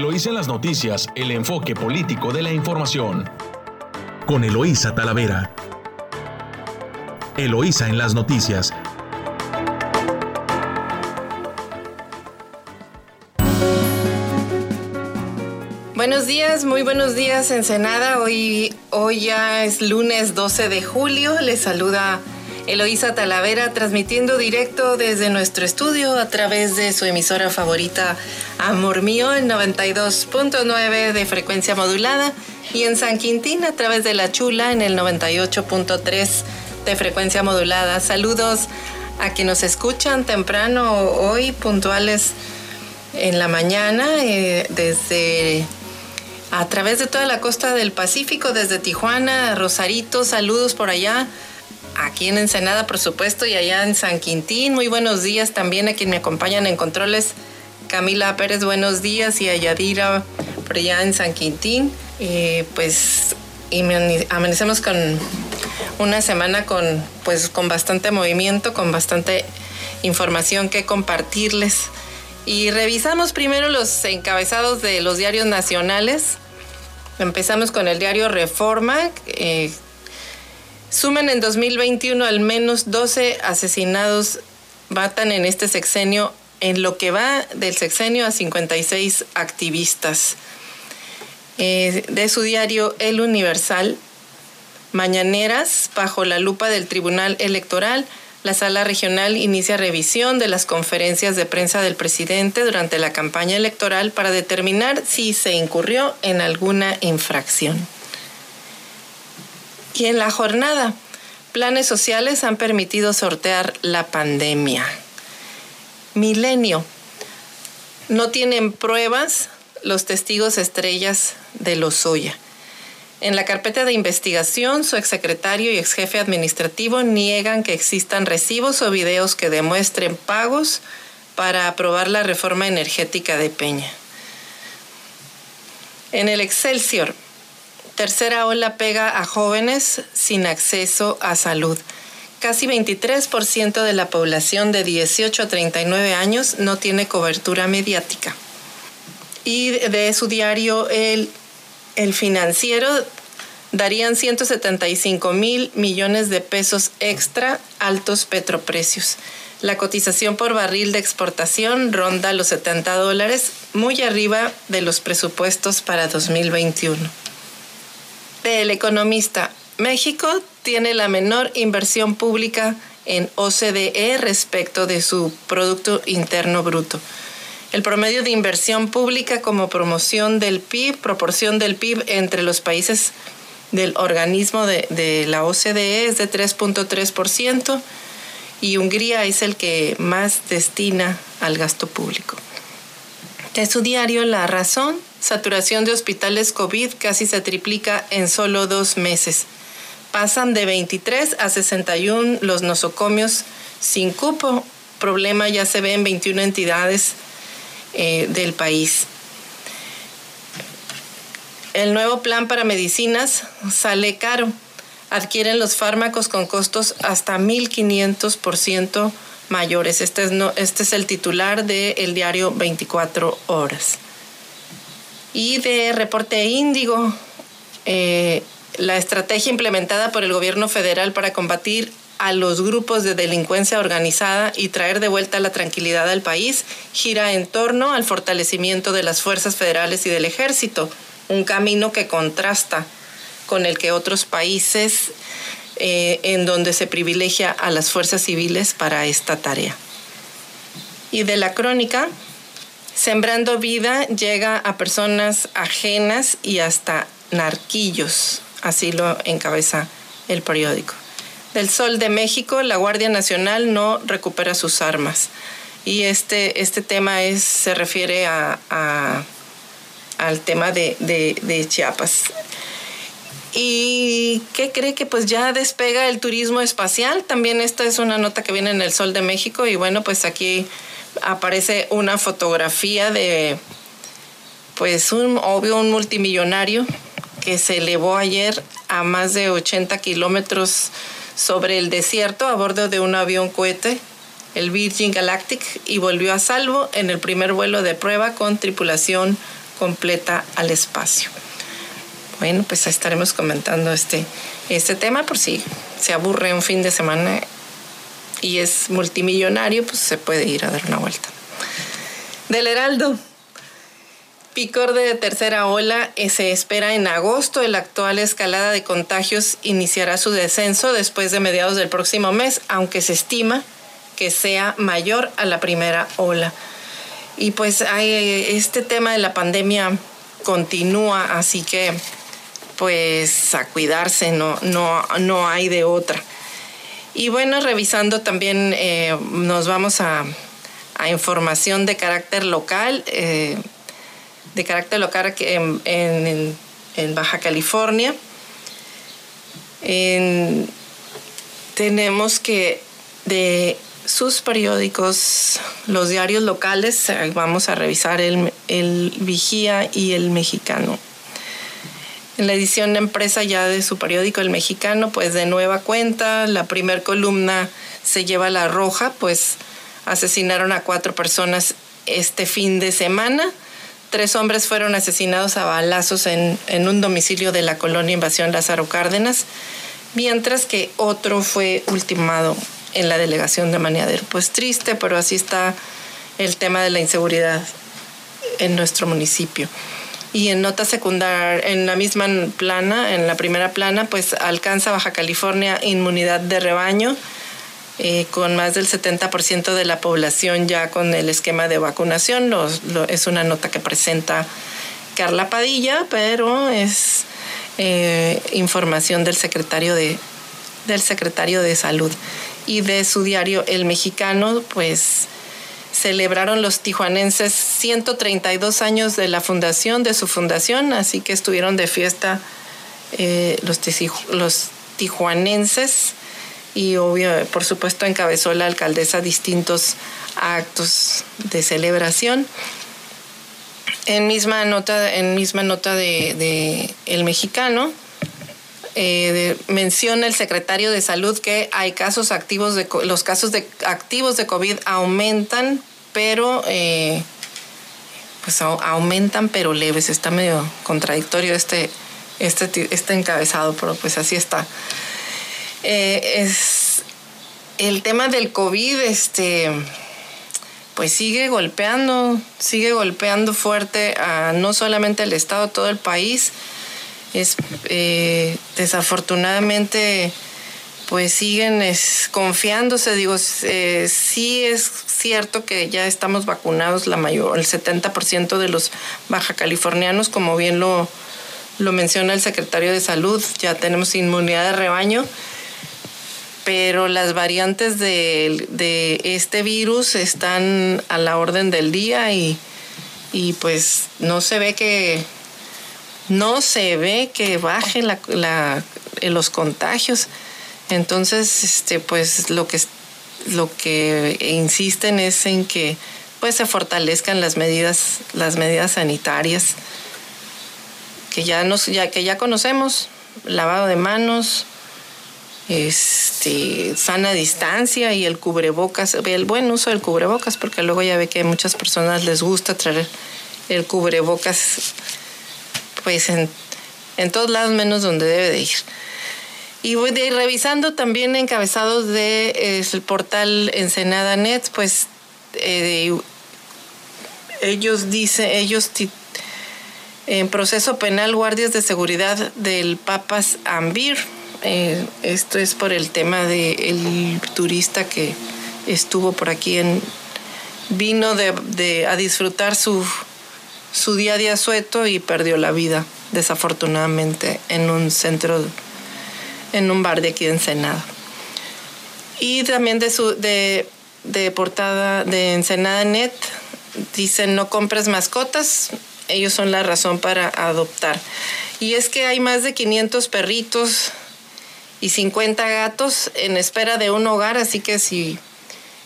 Eloísa en las noticias, el enfoque político de la información. Con Eloísa Talavera. Eloísa en las noticias. Buenos días, muy buenos días Ensenada. Hoy, hoy ya es lunes 12 de julio. Les saluda Eloísa Talavera transmitiendo directo desde nuestro estudio a través de su emisora favorita Amor Mío en 92.9 de frecuencia modulada y en San Quintín a través de La Chula en el 98.3 de frecuencia modulada. Saludos a quienes nos escuchan temprano hoy, puntuales en la mañana, eh, desde a través de toda la costa del Pacífico, desde Tijuana, Rosarito, saludos por allá aquí en Ensenada, por supuesto, y allá en San Quintín. Muy buenos días también a quien me acompañan en controles. Camila Pérez, buenos días, y a Yadira por allá en San Quintín. pues y amanecemos con una semana con, pues, con bastante movimiento, con bastante información que compartirles. Y revisamos primero los encabezados de los diarios nacionales. Empezamos con el diario Reforma, eh, Suman en 2021 al menos 12 asesinados, matan en este sexenio, en lo que va del sexenio a 56 activistas. Eh, de su diario El Universal, Mañaneras, bajo la lupa del Tribunal Electoral, la sala regional inicia revisión de las conferencias de prensa del presidente durante la campaña electoral para determinar si se incurrió en alguna infracción. Y en la jornada, planes sociales han permitido sortear la pandemia. Milenio. No tienen pruebas los testigos estrellas de Lozoya. En la carpeta de investigación, su exsecretario y exjefe administrativo niegan que existan recibos o videos que demuestren pagos para aprobar la reforma energética de Peña. En el Excelsior, tercera ola pega a jóvenes sin acceso a salud. Casi 23% de la población de 18 a 39 años no tiene cobertura mediática. Y de su diario El, el Financiero darían 175 mil millones de pesos extra altos petroprecios. La cotización por barril de exportación ronda los 70 dólares, muy arriba de los presupuestos para 2021 del economista, México tiene la menor inversión pública en OCDE respecto de su Producto Interno Bruto. El promedio de inversión pública como promoción del PIB, proporción del PIB entre los países del organismo de, de la OCDE es de 3.3% y Hungría es el que más destina al gasto público. De su diario La Razón, saturación de hospitales COVID casi se triplica en solo dos meses. Pasan de 23 a 61 los nosocomios sin cupo. Problema ya se ve en 21 entidades eh, del país. El nuevo plan para medicinas sale caro. Adquieren los fármacos con costos hasta 1.500% mayores. Este este es el titular del diario 24 horas. Y de reporte Índigo, eh, la estrategia implementada por el gobierno federal para combatir a los grupos de delincuencia organizada y traer de vuelta la tranquilidad al país gira en torno al fortalecimiento de las fuerzas federales y del ejército, un camino que contrasta con el que otros países eh, en donde se privilegia a las fuerzas civiles para esta tarea. Y de la crónica, Sembrando vida llega a personas ajenas y hasta narquillos, así lo encabeza el periódico. Del Sol de México, la Guardia Nacional no recupera sus armas. Y este, este tema es, se refiere a, al tema de, de Chiapas. ¿Y qué cree que pues ya despega el turismo espacial? También esta es una nota que viene en el Sol de México y bueno, pues aquí aparece una fotografía de pues un obvio un multimillonario que se elevó ayer a más de 80 kilómetros sobre el desierto a bordo de un avión cohete, el Virgin Galactic, y volvió a salvo en el primer vuelo de prueba con tripulación completa al espacio. Bueno, pues estaremos comentando este, este tema por si se aburre un fin de semana y es multimillonario, pues se puede ir a dar una vuelta. Del Heraldo. Picor de tercera ola eh, se espera en agosto. La actual escalada de contagios iniciará su descenso después de mediados del próximo mes, aunque se estima que sea mayor a la primera ola. Y pues hay, este tema de la pandemia continúa, así que pues a cuidarse, no, no, no hay de otra. Y bueno, revisando también eh, nos vamos a, información de carácter local, eh, de carácter local en, Baja California. tenemos que de sus periódicos, los diarios locales, eh, vamos a revisar el, el Vigía y el Mexicano. En la edición empresa ya de su periódico El Mexicano, pues de nueva cuenta, la primer columna se lleva la roja, pues asesinaron a cuatro personas este fin de semana. Tres hombres fueron asesinados a balazos en, en un domicilio de la colonia Invasión Lázaro Cárdenas, mientras que otro fue ultimado en la delegación de Maniadero. Pues triste, pero así está el tema de la inseguridad en nuestro municipio y en nota secundaria, en la misma plana, en la primera plana, pues alcanza Baja California inmunidad de rebaño, eh, con más del 70% de la población ya con el esquema de vacunación. es una nota que presenta Carla Padilla, pero es eh, información del secretario de, del secretario de Salud. Y de su diario El Mexicano, pues celebraron los tijuanenses 132 años de la fundación, de su fundación, así que estuvieron de fiesta eh, los, los tijuanenses y obvio, por supuesto encabezó la alcaldesa distintos actos de celebración. En misma nota, en misma nota de, El Mexicano, eh, menciona el secretario de salud que hay casos activos de los casos de activos de COVID aumentan, pero eh, pues aumentan pero leves. Está medio contradictorio este, este, este encabezado, pero pues así está. Eh, es el tema del COVID, este pues sigue golpeando, sigue golpeando fuerte a no solamente el Estado, todo el país es eh, desafortunadamente pues siguen confiándose. Digo, eh, sí es cierto que ya estamos vacunados la mayor, el 70% de los baja californianos, como bien lo, lo menciona el secretario de salud, ya tenemos inmunidad de rebaño, pero las variantes de, de este virus están a la orden del día y, y pues no se ve que no se ve que baje los contagios. Entonces, este, pues lo que, lo que insisten es en que pues se fortalezcan las medidas, las medidas sanitarias que ya nos, ya que ya conocemos, lavado de manos, este, sana distancia y el cubrebocas, el buen uso del cubrebocas, porque luego ya ve que a muchas personas les gusta traer el cubrebocas pues en, todos lados menos donde debe de ir. Y voy de revisando también encabezados del de, el portal Ensenada Net, pues eh, ellos dicen, ellos en proceso penal guardias de seguridad del Papas Ambir. Eh, esto es por el tema del turista que estuvo por aquí en vino de, a disfrutar su su día a día sueto y perdió la vida, desafortunadamente, en un centro, en un bar de aquí de Ensenada. Y también de, su, de, de portada de Ensenada Net, dicen no compres mascotas, ellos son la razón para adoptar. Y es que hay más de 500 perritos y 50 gatos en espera de un hogar, así que si,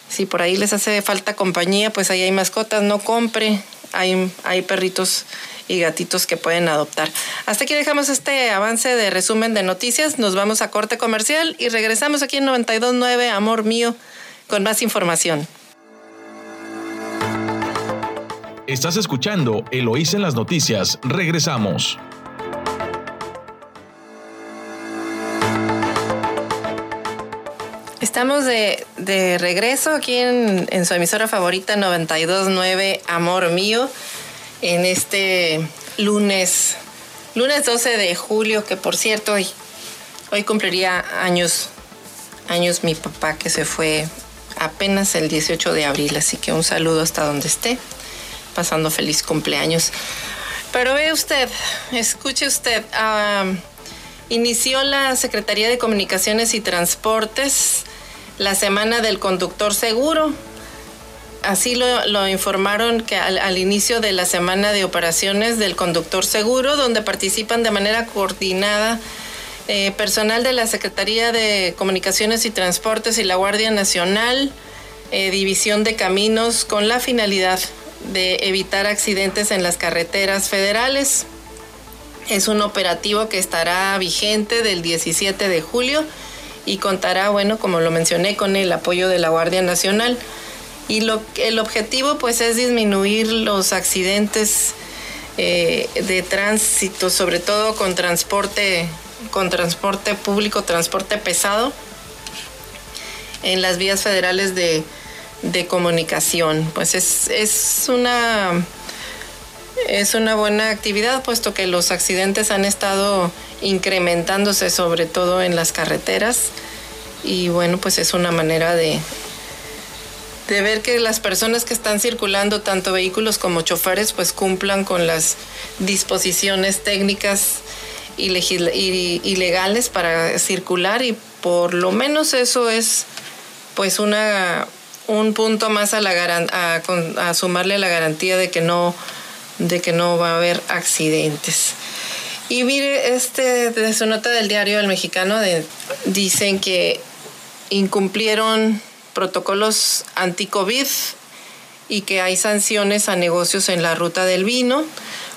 si por ahí les hace falta compañía, pues ahí hay mascotas, no compre, hay, perritos y gatitos que pueden adoptar. Hasta aquí dejamos este avance de resumen de noticias. Nos vamos a corte comercial y regresamos aquí en 929 Amor Mío con más información. Estás escuchando Eloís en las noticias. Regresamos. Estamos de, regreso aquí en, en, su emisora favorita 929 Amor Mío en este lunes, lunes 12 de julio, que por cierto hoy, hoy cumpliría años, años mi papá que se fue apenas el 18 de abril, así que un saludo hasta donde esté, pasando feliz cumpleaños. Pero ve usted, escuche usted, inició la Secretaría de Comunicaciones y Transportes la semana del conductor seguro. Así lo, informaron que al, inicio de la semana de operaciones del conductor seguro, donde participan de manera coordinada eh, personal de la Secretaría de Comunicaciones y Transportes y la Guardia Nacional, eh, División de Caminos, con la finalidad de evitar accidentes en las carreteras federales. Es un operativo que estará vigente del 17 de julio y contará, bueno, como lo mencioné, con el apoyo de la Guardia Nacional. Y lo, el objetivo pues es disminuir los accidentes eh, de tránsito, sobre todo con transporte, con transporte público, transporte pesado, en las vías federales de, de comunicación. Pues es, es una es una buena actividad, puesto que los accidentes han estado incrementándose, sobre todo en las carreteras. Y bueno, pues es una manera de, de ver que las personas que están circulando, tanto vehículos como choferes, pues cumplan con las disposiciones técnicas y, legales para circular y por lo menos eso es pues una un punto más a, la, a, a sumarle la garantía de que no de que no va a haber accidentes. Y mire, este, de su nota del diario El Mexicano de, dicen que incumplieron protocolos anti-COVID y que hay sanciones a negocios en la ruta del vino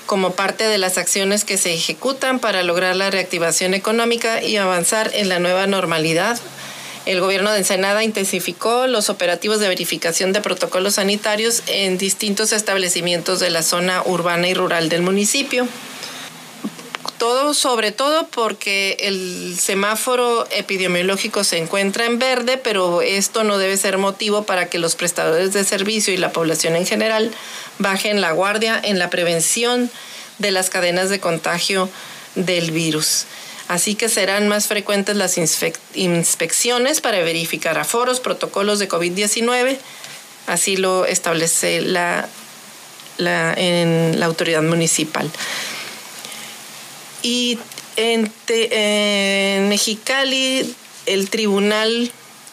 como parte de las acciones que se ejecutan para lograr la reactivación económica y avanzar en la nueva normalidad el gobierno de Ensenada intensificó los operativos de verificación de protocolos sanitarios en distintos establecimientos de la zona urbana y rural del municipio. Todo, sobre todo porque el semáforo epidemiológico se encuentra en verde, pero esto no debe ser motivo para que los prestadores de servicio y la población en general bajen la guardia en la prevención de las cadenas de contagio del virus. Así que serán más frecuentes las inspecciones para verificar aforos, protocolos de COVID-19. Así lo establece la, en la autoridad municipal. Y en Mexicali, el Tribunal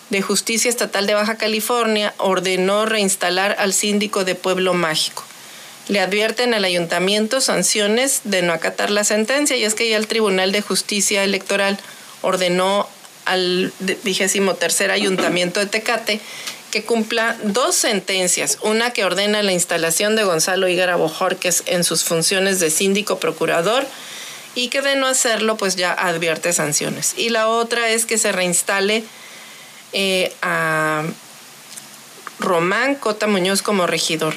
de Justicia Estatal de Baja California ordenó reinstalar al síndico de Pueblo Mágico le advierten al ayuntamiento sanciones de no acatar la sentencia. Y es que ya el Tribunal de Justicia Electoral ordenó al vigésimo tercer ayuntamiento de Tecate que cumpla dos sentencias, una que ordena la instalación de Gonzalo Higuera Bojorques en sus funciones de síndico procurador y que de no hacerlo pues ya advierte sanciones. Y la otra es que se reinstale eh, a Román Cota Muñoz como regidor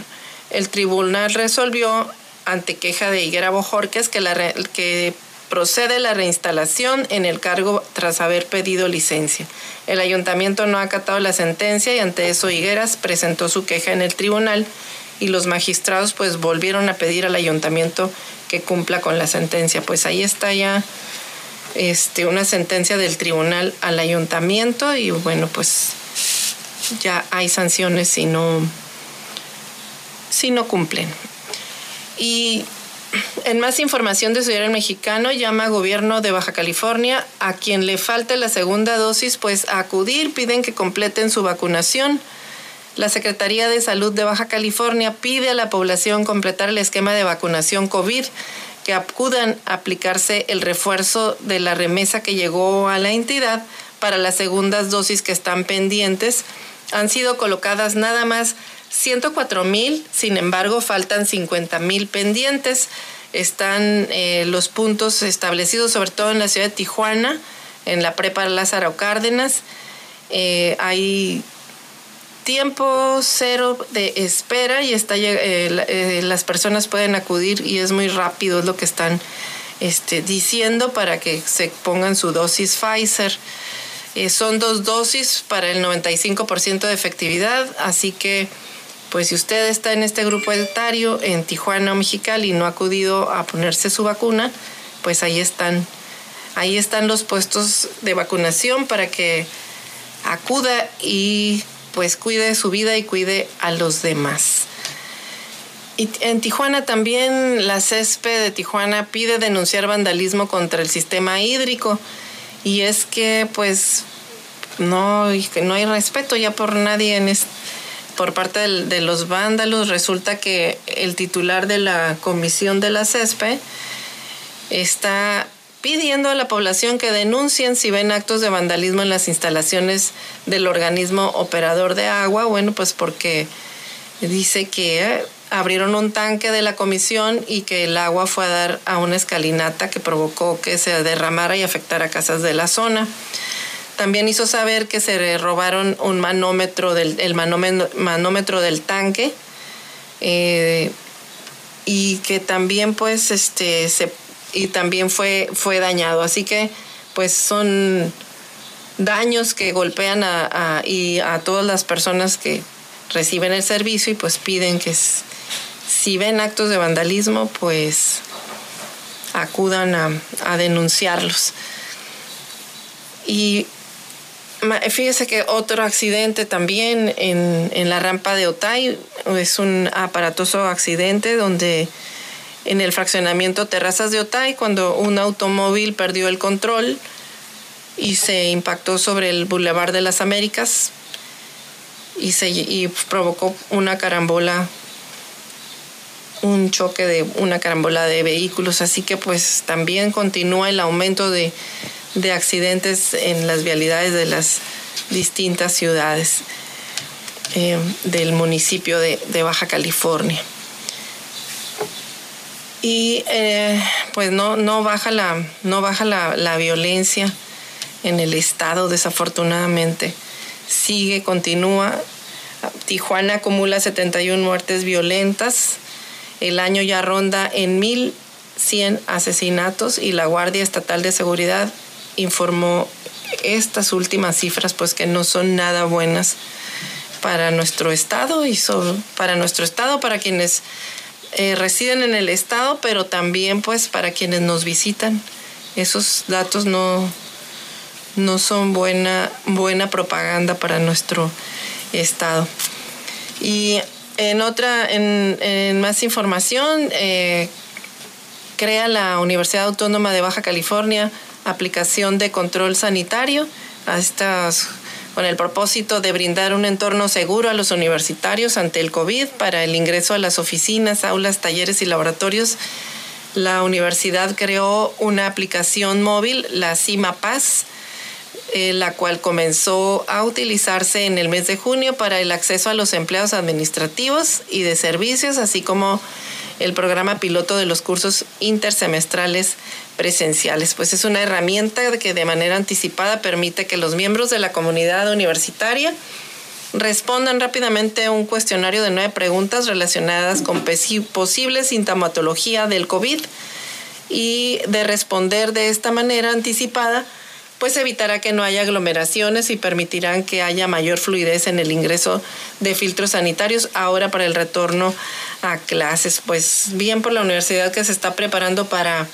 el tribunal resolvió ante queja de Higuera Bojorques que, procede la reinstalación en el cargo tras haber pedido licencia. El ayuntamiento no ha acatado la sentencia y ante eso Higueras presentó su queja en el tribunal y los magistrados pues volvieron a pedir al ayuntamiento que cumpla con la sentencia. Pues ahí está ya este, una sentencia del tribunal al ayuntamiento y bueno pues ya hay sanciones si no si no cumplen. Y en más información de Ciudad Mexicano, llama a gobierno de Baja California a quien le falte la segunda dosis, pues a acudir, piden que completen su vacunación. La Secretaría de Salud de Baja California pide a la población completar el esquema de vacunación COVID, que acudan a aplicarse el refuerzo de la remesa que llegó a la entidad para las segundas dosis que están pendientes. Han sido colocadas nada más 104 mil, sin embargo, faltan 50 mil pendientes. Están eh, los puntos establecidos, sobre todo en la ciudad de Tijuana, en la prepa Lázaro Cárdenas. Eh, hay tiempo cero de espera y está eh, las personas pueden acudir y es muy rápido es lo que están este, diciendo para que se pongan su dosis Pfizer. son dos dosis para el 95% de efectividad, así que pues si usted está en este grupo etario en Tijuana o Mexicali y no ha acudido a ponerse su vacuna, pues ahí están, ahí están los puestos de vacunación para que acuda y pues cuide su vida y cuide a los demás. Y en Tijuana también la CESPE de Tijuana pide denunciar vandalismo contra el sistema hídrico y es que pues no, no hay respeto ya por nadie en este por parte de los vándalos. Resulta que el titular de la comisión de la CESPE está pidiendo a la población que denuncien si ven actos de vandalismo en las instalaciones del organismo operador de agua. Bueno, pues porque dice que abrieron un tanque de la comisión y que el agua fue a dar a una escalinata que provocó que se derramara y afectara casas de la zona. También hizo saber que se robaron un manómetro del, el manómetro del tanque eh, y que también pues este se y también fue, fue dañado. Así que pues son daños que golpean a, y a todas las personas que reciben el servicio y pues piden que si ven actos de vandalismo pues acudan a, a denunciarlos. Y Fíjese que otro accidente también en, en, la rampa de Otay es un aparatoso accidente donde en el fraccionamiento Terrazas de Otay, cuando un automóvil perdió el control y se impactó sobre el Boulevard de las Américas y, se, y provocó una carambola, un choque de una carambola de vehículos. Así que pues también continúa el aumento de de accidentes en las vialidades de las distintas ciudades eh, del municipio de, Baja California. Y eh, pues no, no baja, la, no baja la, la violencia en el estado, desafortunadamente. Sigue, continúa. Tijuana acumula 71 muertes violentas. El año ya ronda en 1.100 asesinatos y la Guardia Estatal de Seguridad informó estas últimas cifras, pues que no son nada buenas para nuestro estado y para nuestro estado, para quienes eh, residen en el estado, pero también pues para quienes nos visitan. Esos datos no, no son buena, buena propaganda para nuestro estado. Y en otra, en, más información, eh, crea la Universidad Autónoma de Baja California aplicación de control sanitario a estas, con el propósito de brindar un entorno seguro a los universitarios ante el COVID para el ingreso a las oficinas, aulas, talleres y laboratorios. La universidad creó una aplicación móvil, la CIMA Paz, eh, la cual comenzó a utilizarse en el mes de junio para el acceso a los empleados administrativos y de servicios, así como el programa piloto de los cursos intersemestrales presenciales. Pues es una herramienta que de manera anticipada permite que los miembros de la comunidad universitaria respondan rápidamente a un cuestionario de nueve preguntas relacionadas con posible sintomatología del COVID y de responder de esta manera anticipada pues evitará que no haya aglomeraciones y permitirán que haya mayor fluidez en el ingreso de filtros sanitarios ahora para el retorno a clases. Pues bien por la universidad que se está preparando para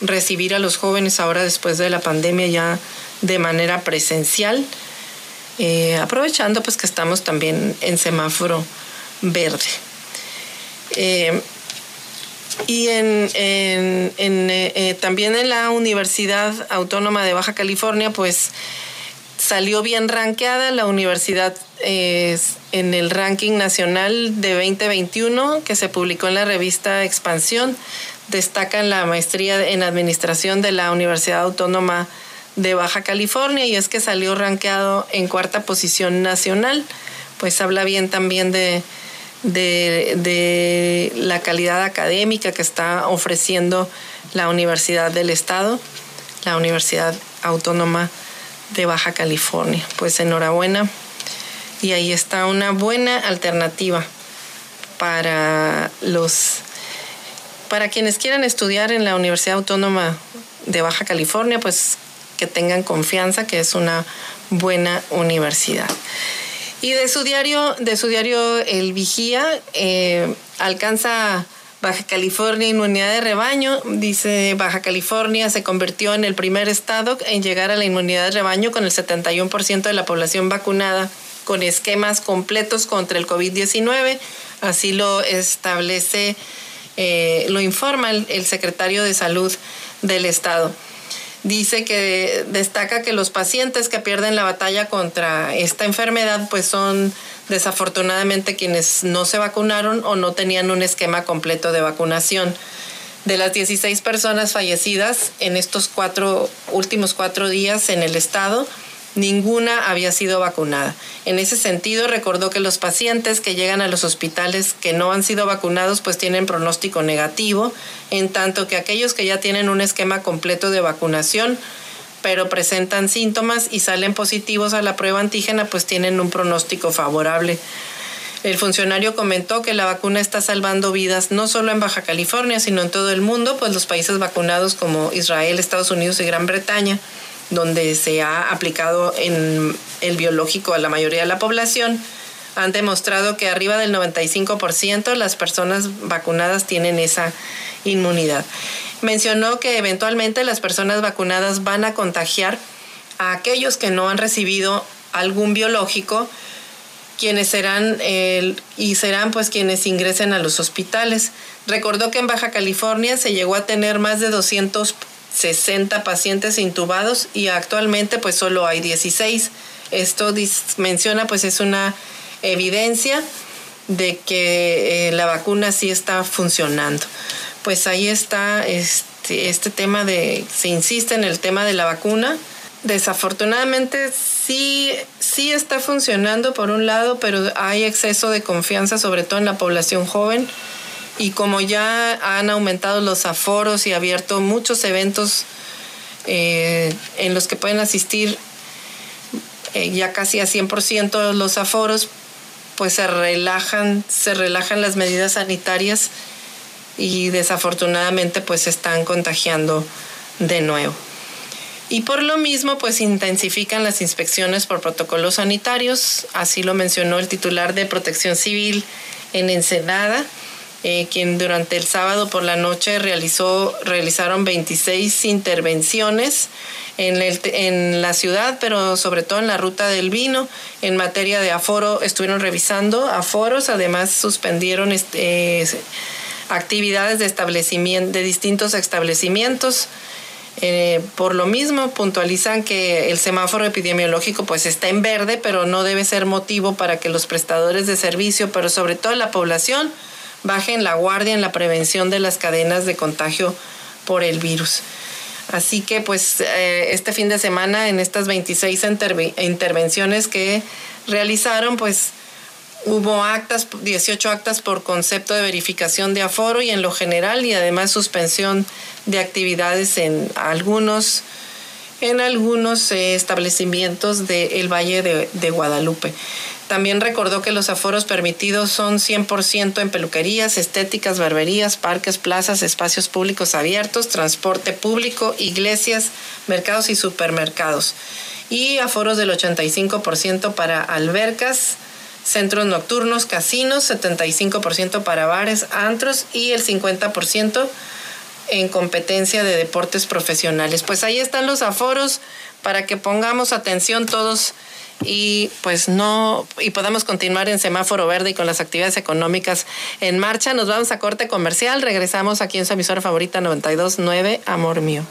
recibir a los jóvenes ahora después de la pandemia ya de manera presencial, eh, aprovechando pues que estamos también en semáforo verde. Eh, y en, en, eh, eh, también en la Universidad Autónoma de Baja California, pues salió bien rankeada la universidad en el ranking nacional de 2021 que se publicó en la revista Expansión. Destacan la maestría en administración de la Universidad Autónoma de Baja California y es que salió rankeado en cuarta posición nacional. Pues habla bien también de, de, la calidad académica que está ofreciendo la Universidad del Estado, la Universidad Autónoma de Baja California. Pues enhorabuena y ahí está una buena alternativa para los para quienes quieran estudiar en la Universidad Autónoma de Baja California, pues que tengan confianza que es una buena universidad. Y de su diario, de su diario El Vigía, eh, alcanza Baja California inmunidad de rebaño. Dice Baja California se convirtió en el primer estado en llegar a la inmunidad de rebaño con el 71% de la población vacunada con esquemas completos contra el COVID-19. Así lo establece, eh, lo informa el secretario de Salud del estado dice que destaca que los pacientes que pierden la batalla contra esta enfermedad pues son desafortunadamente quienes no se vacunaron o no tenían un esquema completo de vacunación. De las 16 personas fallecidas en estos cuatro últimos cuatro días en el estado, ninguna había sido vacunada. En ese sentido, recordó que los pacientes que llegan a los hospitales que no han sido vacunados pues tienen pronóstico negativo, en tanto que aquellos que ya tienen un esquema completo de vacunación pero presentan síntomas y salen positivos a la prueba antígena pues tienen un pronóstico favorable. El funcionario comentó que la vacuna está salvando vidas no solo en Baja California, sino en todo el mundo, pues los países vacunados como Israel, Estados Unidos y Gran Bretaña donde se ha aplicado en el biológico a la mayoría de la población, han demostrado que arriba del 95% las personas vacunadas tienen esa inmunidad. Mencionó que eventualmente las personas vacunadas van a contagiar a aquellos que no han recibido algún biológico, quienes serán y serán pues quienes ingresen a los hospitales. Recordó que en Baja California se llegó a tener más de 200 60 pacientes intubados y actualmente pues solo hay 16. Esto menciona pues es una evidencia de que eh, la vacuna sí está funcionando. Pues ahí está este, este tema de, se insiste en el tema de la vacuna. Desafortunadamente sí, sí está funcionando por un lado, pero hay exceso de confianza, sobre todo en la población joven y como ya han aumentado los aforos y abierto muchos eventos eh, en los que pueden asistir eh, ya casi a 100% los aforos, pues se relajan, se relajan las medidas sanitarias y desafortunadamente pues se están contagiando de nuevo. Y por lo mismo, pues intensifican las inspecciones por protocolos sanitarios, así lo mencionó el titular de Protección Civil en Ensenada, eh, quien durante el sábado por la noche realizó, realizaron 26 intervenciones en, el, en la ciudad, pero sobre todo en la ruta del vino. En materia de aforo, estuvieron revisando aforos, además suspendieron este, actividades de, establecimiento, de distintos establecimientos. Eh, por lo mismo, puntualizan que el semáforo epidemiológico pues está en verde, pero no debe ser motivo para que los prestadores de servicio, pero sobre todo la población, bajen la guardia en la prevención de las cadenas de contagio por el virus. Así que pues eh, este fin de semana en estas 26 intervenciones que realizaron pues hubo actas, 18 actas por concepto de verificación de aforo y en lo general y además suspensión de actividades en algunos en algunos eh, establecimientos del Valle de Guadalupe. También recordó que los aforos permitidos son 100% en peluquerías, estéticas, barberías, parques, plazas, espacios públicos abiertos, transporte público, iglesias, mercados y supermercados. Y aforos del 85% para albercas, centros nocturnos, casinos, 75% para bares, antros y el 50% en competencia de deportes profesionales. Pues ahí están los aforos para que pongamos atención todos y pues no y podamos continuar en semáforo verde y con las actividades económicas en marcha. Nos vamos a corte comercial, regresamos aquí en su emisora favorita 929 Amor mío.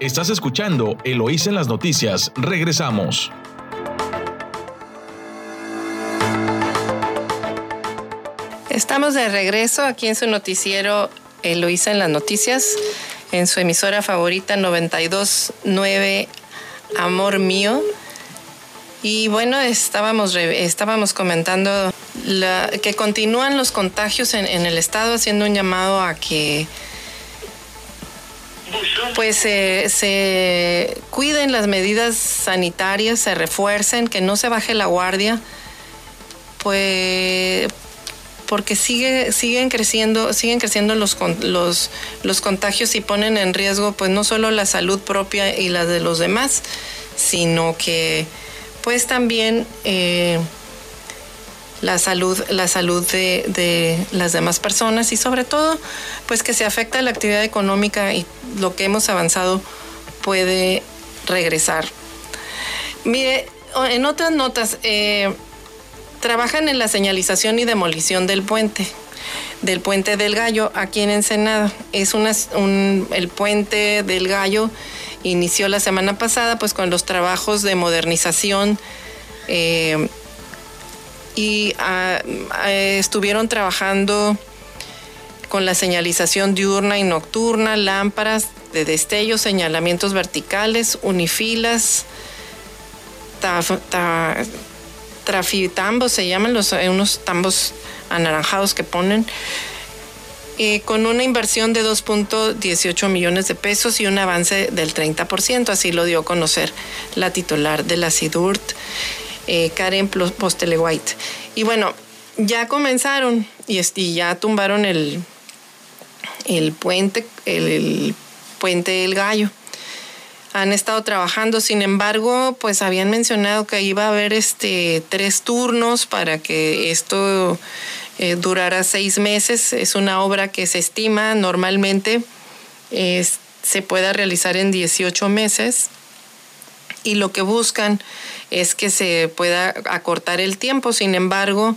Estás escuchando Eloís en las noticias. Regresamos. Estamos de regreso aquí en su noticiero Eloísa en las noticias, en su emisora favorita 929 Amor mío. Y bueno, estábamos, estábamos comentando que continúan los contagios en, el estado, haciendo un llamado a que pues se cuiden las medidas sanitarias, se refuercen, que no se baje la guardia, pues porque sigue, siguen creciendo, siguen creciendo los, los, los contagios y ponen en riesgo pues no solo la salud propia y la de los demás, sino que pues también eh, la salud, la salud de, de, las demás personas y sobre todo pues que se afecta la actividad económica y lo que hemos avanzado puede regresar. Mire, en otras notas, eh, trabajan en la señalización y demolición del puente, del puente del Gallo aquí en Ensenada. Es el puente del Gallo inició la semana pasada pues con los trabajos de modernización eh, y ah, ah, estuvieron trabajando con la señalización diurna y nocturna, lámparas de destello, señalamientos verticales, unifilas, trafitambos, se llaman los, eh, unos tambos anaranjados que ponen, con una inversión de 2.18 millones de pesos y un avance del 30%, así lo dio a conocer la titular de la CIDURT, eh, Karen Postelewhite. Y bueno, ya comenzaron y, y ya tumbaron el, el puente, el puente del gallo han estado trabajando. Sin embargo, pues habían mencionado que iba a haber este tres turnos para que esto eh, durara seis meses. Es una obra que se estima normalmente se pueda realizar en 18 meses y lo que buscan es que se pueda acortar el tiempo. Sin embargo,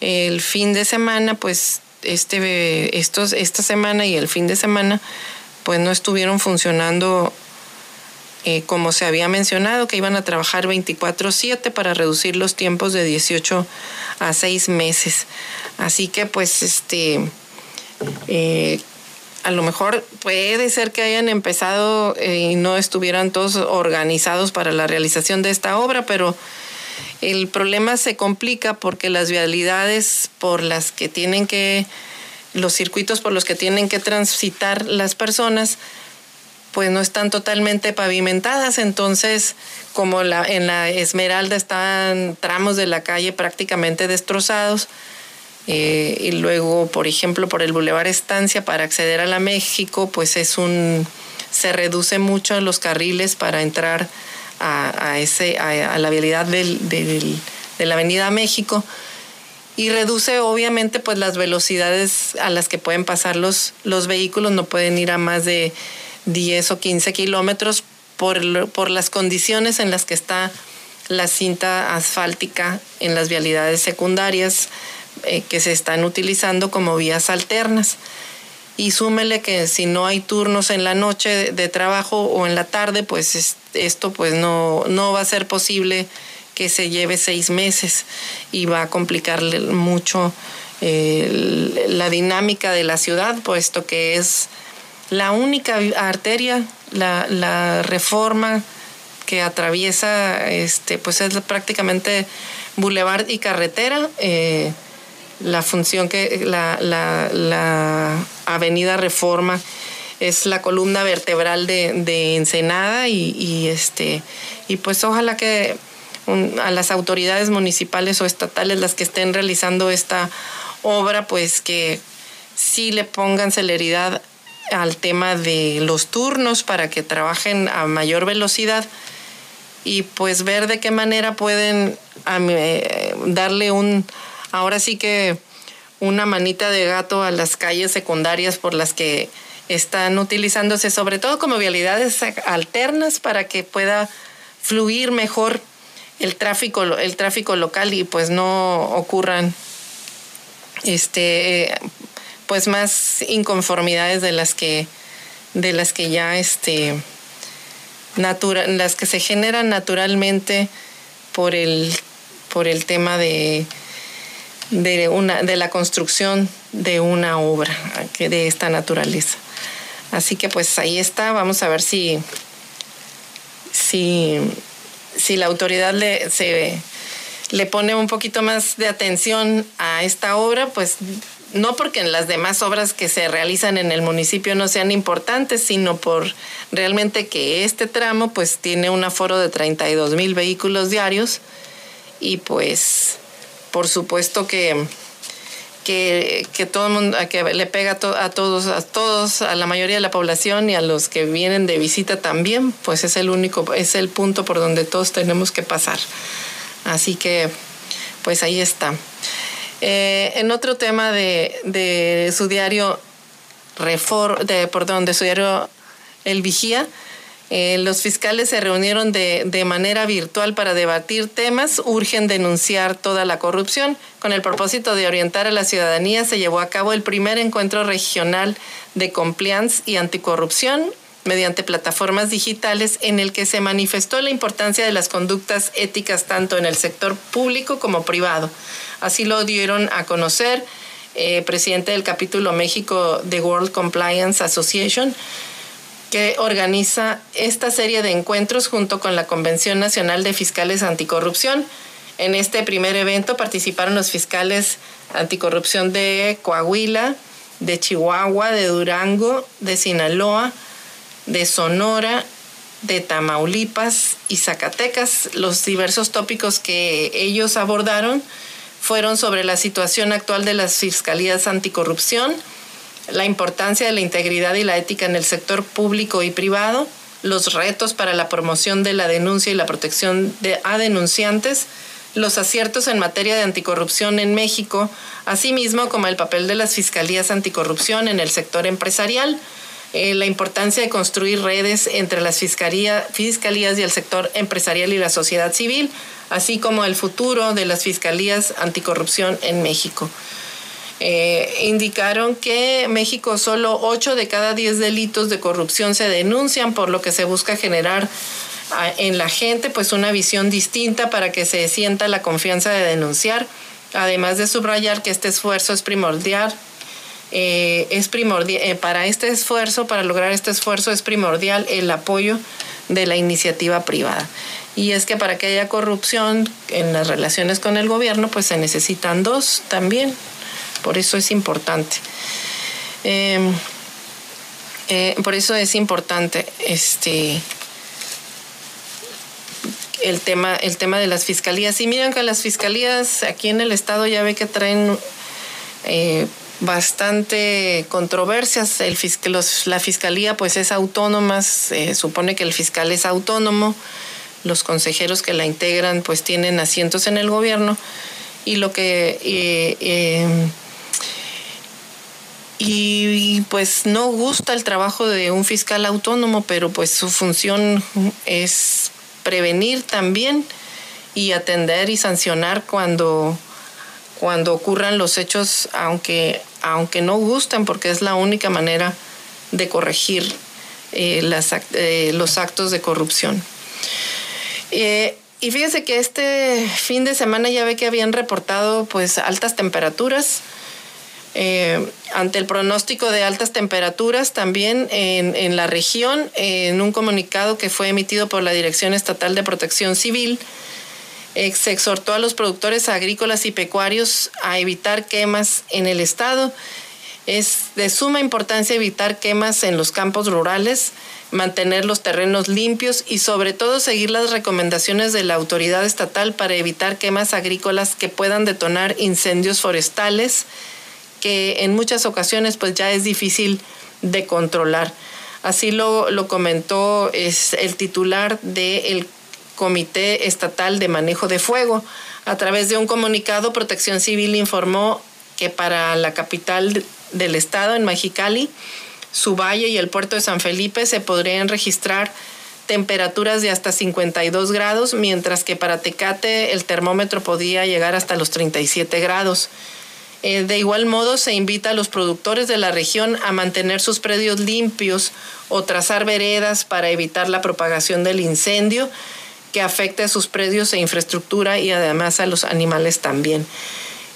el fin de semana, pues este, estos, esta semana y el fin de semana, pues no estuvieron funcionando eh, como se había mencionado, que iban a trabajar 24/7 para reducir los tiempos de 18 a 6 meses. Así que pues este, eh, a lo mejor puede ser que hayan empezado eh, y no estuvieran todos organizados para la realización de esta obra, pero el problema se complica porque las vialidades por las que tienen que, los circuitos por los que tienen que transitar las personas, pues no están totalmente pavimentadas, entonces como en la Esmeralda están tramos de la calle prácticamente destrozados, eh, y luego, por ejemplo, por el Boulevard Estancia para acceder a la México, pues es un se reduce mucho los carriles para entrar a, ese, a, la vialidad de la Avenida México. Y reduce obviamente pues las velocidades a las que pueden pasar los, los vehículos, no pueden ir a más de 10 o 15 kilómetros por, por las condiciones en las que está la cinta asfáltica en las vialidades secundarias eh, que se están utilizando como vías alternas. Y súmele que si no hay turnos en la noche de, trabajo o en la tarde, pues esto pues no, no va a ser posible que se lleve seis meses y va a complicarle mucho eh, la dinámica de la ciudad, puesto que es la única arteria, la, reforma que atraviesa, este, pues es prácticamente bulevar y carretera. Eh, la función que la, la, avenida Reforma es la columna vertebral de, Ensenada y, este y pues ojalá que a las autoridades municipales o estatales las que estén realizando esta obra pues que sí le pongan celeridad al tema de los turnos para que trabajen a mayor velocidad y pues ver de qué manera pueden eh, darle un, ahora sí que una manita de gato a las calles secundarias por las que están utilizándose, sobre todo como vialidades alternas para que pueda fluir mejor el tráfico, el tráfico local y pues no ocurran este pues más inconformidades de las que de las que ya este las que se generan naturalmente por el por el tema de de una de la construcción de una obra de esta naturaleza. Así que pues ahí está, vamos a ver si si si la autoridad le se le pone un poquito más de atención a esta obra, pues no porque las demás obras que se realizan en el municipio no sean importantes, sino por realmente que este tramo pues tiene un aforo de 32 mil vehículos diarios y pues por supuesto que que, que, todo el mundo, que le pega a, todos, a todos, a la mayoría de la población y a los que vienen de visita también, pues es el único, es el punto por donde todos tenemos que pasar. Así que, pues ahí está. Eh, en otro tema de, su diario Refor, de, perdón, de su diario El Vigía, eh, los fiscales se reunieron de, de, manera virtual para debatir temas. Urgen denunciar toda la corrupción. Con el propósito de orientar a la ciudadanía, se llevó a cabo el primer encuentro regional de compliance y anticorrupción mediante plataformas digitales en el que se manifestó la importancia de las conductas éticas tanto en el sector público como privado. Así lo dieron a conocer eh, presidente del capítulo México de World Compliance Association, que organiza esta serie de encuentros junto con la Convención Nacional de Fiscales Anticorrupción. En este primer evento participaron los fiscales anticorrupción de Coahuila, de Chihuahua, de Durango, de Sinaloa, de Sonora, de Tamaulipas y Zacatecas. Los diversos tópicos que ellos abordaron fueron sobre la situación actual de las fiscalías anticorrupción, la importancia de la integridad y la ética en el sector público y privado, los retos para la promoción de la denuncia y la protección de, a denunciantes, los aciertos en materia de anticorrupción en México, asimismo como el papel de las fiscalías anticorrupción en el sector empresarial, eh, la importancia de construir redes entre las fiscalías y el sector empresarial y la sociedad civil, así como el futuro de las fiscalías anticorrupción en México. Eh, indicaron que México solo 8 de cada 10 delitos de corrupción se denuncian, por lo que se busca generar ah, en la gente pues una visión distinta para que se sienta la confianza de denunciar, además de subrayar que este esfuerzo es primordial eh, es primordial, eh, para este esfuerzo, para lograr este esfuerzo es primordial el apoyo de la iniciativa privada. Y es que para que haya corrupción en las relaciones con el gobierno, pues se necesitan dos también. Por eso es importante. Em, eh, por eso es importante este el tema, el tema de las fiscalías. Y miren que las fiscalías aquí en el estado ya ve que traen bastante controversias. El, la fiscalía pues es autónoma, se supone que el fiscal es autónomo, los consejeros que la integran pues tienen asientos en el gobierno y lo que... Y pues no gusta el trabajo de un fiscal autónomo, pero pues su función es prevenir también y atender y sancionar cuando cuando ocurran los hechos, aunque, aunque no gusten, porque es la única manera de corregir eh, eh, los actos de corrupción. Eh, y fíjese que este fin de semana ya ve que habían reportado pues altas temperaturas. ante el pronóstico de altas temperaturas también en, en, la región, en un comunicado que fue emitido por la Dirección Estatal de Protección Civil, se exhortó a los productores agrícolas y pecuarios a evitar quemas en el estado. Es de suma importancia evitar quemas en los campos rurales, mantener los terrenos limpios y sobre todo seguir las recomendaciones de la autoridad estatal para evitar quemas agrícolas que puedan detonar incendios forestales, que en muchas ocasiones pues ya es difícil de controlar. Así lo, lo comentó es el titular del Comité Estatal de Manejo de Fuego. A través de un comunicado, Protección Civil informó que para la capital del estado, en Mexicali, su valle y el puerto de San Felipe se podrían registrar temperaturas de hasta 52 grados, mientras que para Tecate el termómetro podía llegar hasta los 37 grados. Eh, de igual modo, se invita a los productores de la región a mantener sus predios limpios o trazar veredas para evitar la propagación del incendio que afecte a sus predios e infraestructura y además a los animales también.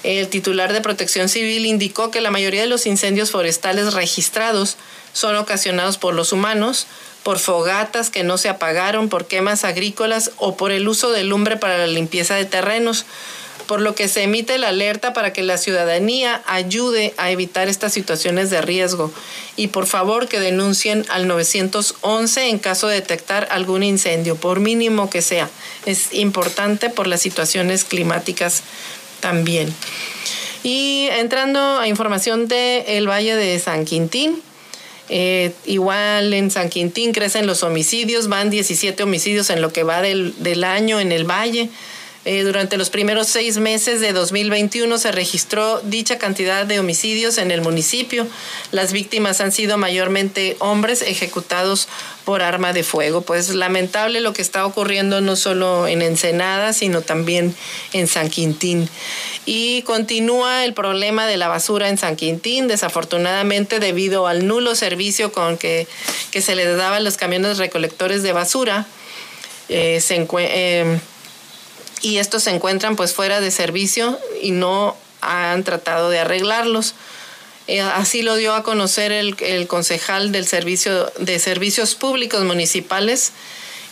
El titular de Protección Civil indicó que la mayoría de los incendios forestales registrados son ocasionados por los humanos, por fogatas que no se apagaron, por quemas agrícolas o por el uso de lumbre para la limpieza de terrenos. por lo que se emite la alerta para que la ciudadanía ayude a evitar estas situaciones de riesgo y por favor que denuncien al 911 en caso de detectar algún incendio, por mínimo que sea. Es importante por las situaciones climáticas también. Y entrando a información del el Valle de San Quintín, eh, igual en San Quintín crecen los homicidios, van 17 homicidios en lo que va del, del año en el Valle. Eh, durante los primeros seis meses de 2021 se registró dicha cantidad de homicidios en el municipio. Las víctimas han sido mayormente hombres ejecutados por arma de fuego. Pues lamentable lo que está ocurriendo no solo en Ensenada, sino también en San Quintín. Y continúa el problema de la basura en San Quintín, desafortunadamente debido al nulo servicio con que, que se le daban los camiones recolectores de basura. Eh, se eh, y estos se encuentran pues fuera de servicio y no han tratado de arreglarlos. Eh, así lo dio a conocer el, concejal del servicio de servicios públicos municipales.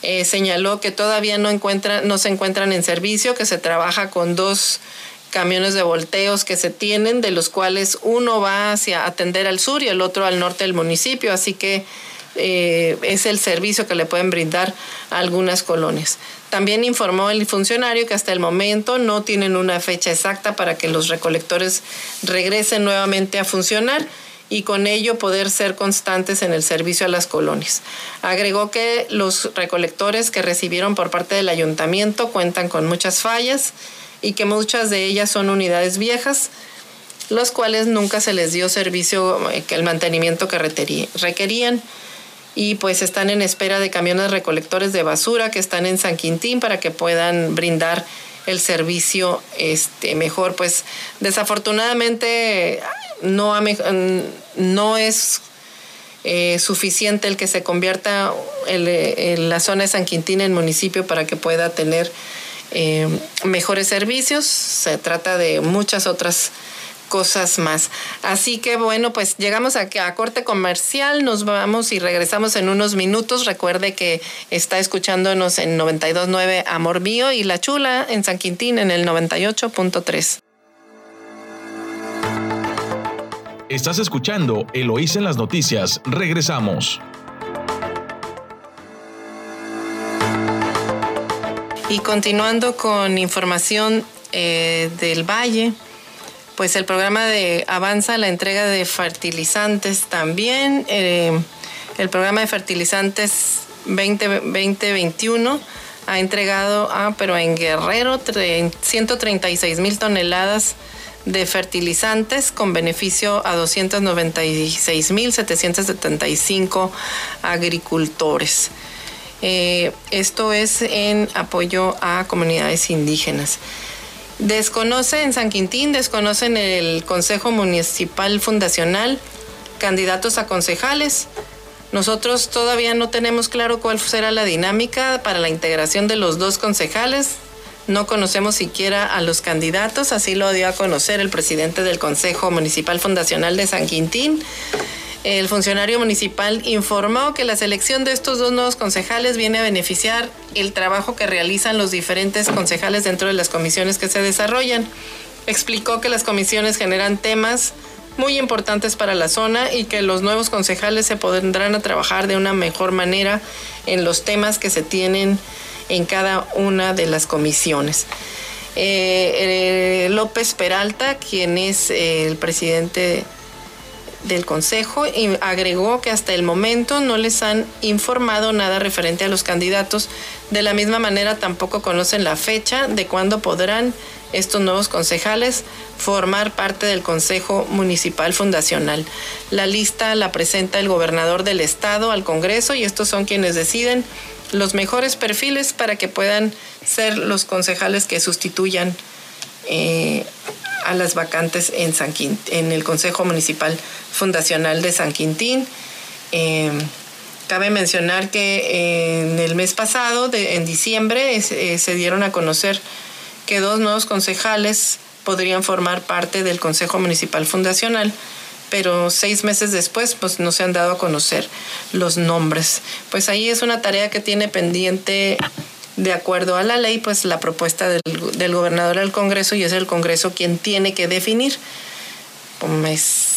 Eh, señaló que todavía no, encuentra, no se encuentran en servicio, que se trabaja con dos camiones de volteos que se tienen, de los cuales uno va hacia atender al sur y el otro al norte del municipio. Así que eh, es el servicio que le pueden brindar algunas colonias. También informó el funcionario que hasta el momento no tienen una fecha exacta para que los recolectores regresen nuevamente a funcionar y con ello poder ser constantes en el servicio a las colonias. Agregó que los recolectores que recibieron por parte del ayuntamiento cuentan con muchas fallas y que muchas de ellas son unidades viejas, los cuales nunca se les dio servicio, eh, el mantenimiento que requerían y pues están en espera de camiones recolectores de basura que están en San Quintín para que puedan brindar el servicio este mejor. Pues desafortunadamente no no es eh, suficiente el que se convierta la zona de San Quintín en municipio para que pueda tener eh, mejores servicios. Se trata de muchas otras cosas más. Así que bueno, pues llegamos a, a corte comercial, nos vamos y regresamos en unos minutos. Recuerde que está escuchándonos en 92.9 Amor Mío y La Chula en San Quintín en el 98.3. Estás escuchando Eloís en las noticias. Regresamos. Y continuando con información eh, del Valle, pues el programa de avanza la entrega de fertilizantes también. Eh, el programa de fertilizantes 2021 ha entregado, ah, pero en Guerrero, 136 mil toneladas de fertilizantes con beneficio a 296.775 agricultores. Eh, esto es en apoyo a comunidades indígenas. Desconoce en San Quintín, desconocen el Consejo Municipal Fundacional, candidatos a concejales. Nosotros todavía no tenemos claro cuál será la dinámica para la integración de los dos concejales. No conocemos siquiera a los candidatos, así lo dio a conocer el presidente del Consejo Municipal Fundacional de San Quintín. El funcionario municipal informó que la selección de estos dos nuevos concejales viene a beneficiar el trabajo que realizan los diferentes concejales dentro de las comisiones que se desarrollan. Explicó que las comisiones generan temas muy importantes para la zona y que los nuevos concejales se podrán a trabajar de una mejor manera en los temas que se tienen en cada una de las comisiones. Eh, eh, López Peralta, quien es el presidente del Consejo y agregó que hasta el momento no les han informado nada referente a los candidatos. De la misma manera tampoco conocen la fecha de cuándo podrán estos nuevos concejales formar parte del Consejo Municipal Fundacional. La lista la presenta el gobernador del estado al Congreso y estos son quienes deciden los mejores perfiles para que puedan ser los concejales que sustituyan eh, a las vacantes en, San en el Consejo Municipal Fundacional de San Quintín. Em, cabe mencionar que en el mes pasado, en diciembre, eh, se dieron a conocer que dos nuevos concejales podrían formar parte del Consejo Municipal Fundacional, pero seis meses después pues no se han dado a conocer los nombres. Pues ahí es una tarea que tiene pendiente de acuerdo a la ley, pues la propuesta del, del gobernador al Congreso y es el Congreso quien tiene que definir pues,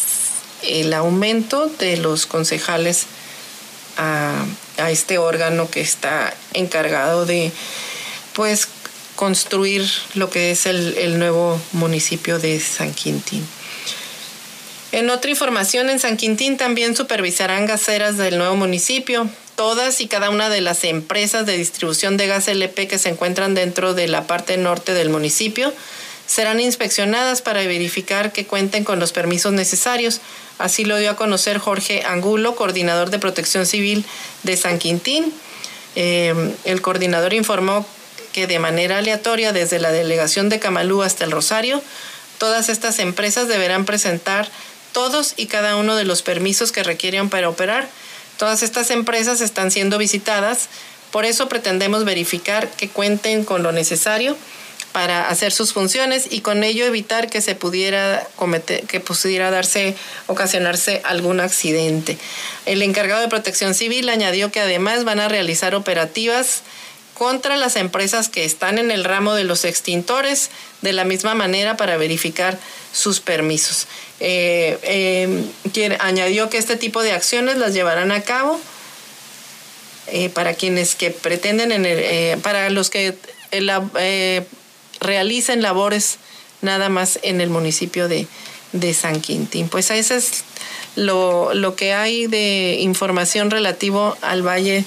el aumento de los concejales a, a este órgano que está encargado de pues construir lo que es el, el nuevo municipio de San Quintín. En otra información, en San Quintín también supervisarán gaseras del nuevo municipio. Todas y cada una de las empresas de distribución de gas LP que se encuentran dentro de la parte norte del municipio serán inspeccionadas para verificar que cuenten con los permisos necesarios. Así lo dio a conocer Jorge Angulo, coordinador de protección civil de San Quintín. Eh, el coordinador informó que de manera aleatoria, desde la delegación de Camalú hasta el Rosario, todas estas empresas deberán presentar todos y cada uno de los permisos que requieren para operar. Todas estas empresas están siendo visitadas, por eso pretendemos verificar que cuenten con lo necesario para hacer sus funciones y con ello evitar que se pudiera cometer, que pudiera darse, ocasionarse algún accidente. El encargado de protección civil añadió que además van a realizar operativas contra las empresas que están en el ramo de los extintores de la misma manera para verificar sus permisos. Eh, eh, añadió que este tipo de acciones las llevarán a cabo eh, para quienes que pretenden, en para los que realicen labores nada más en el municipio de, de San Quintín. Pues ese es lo, lo que hay de información relativo al Valle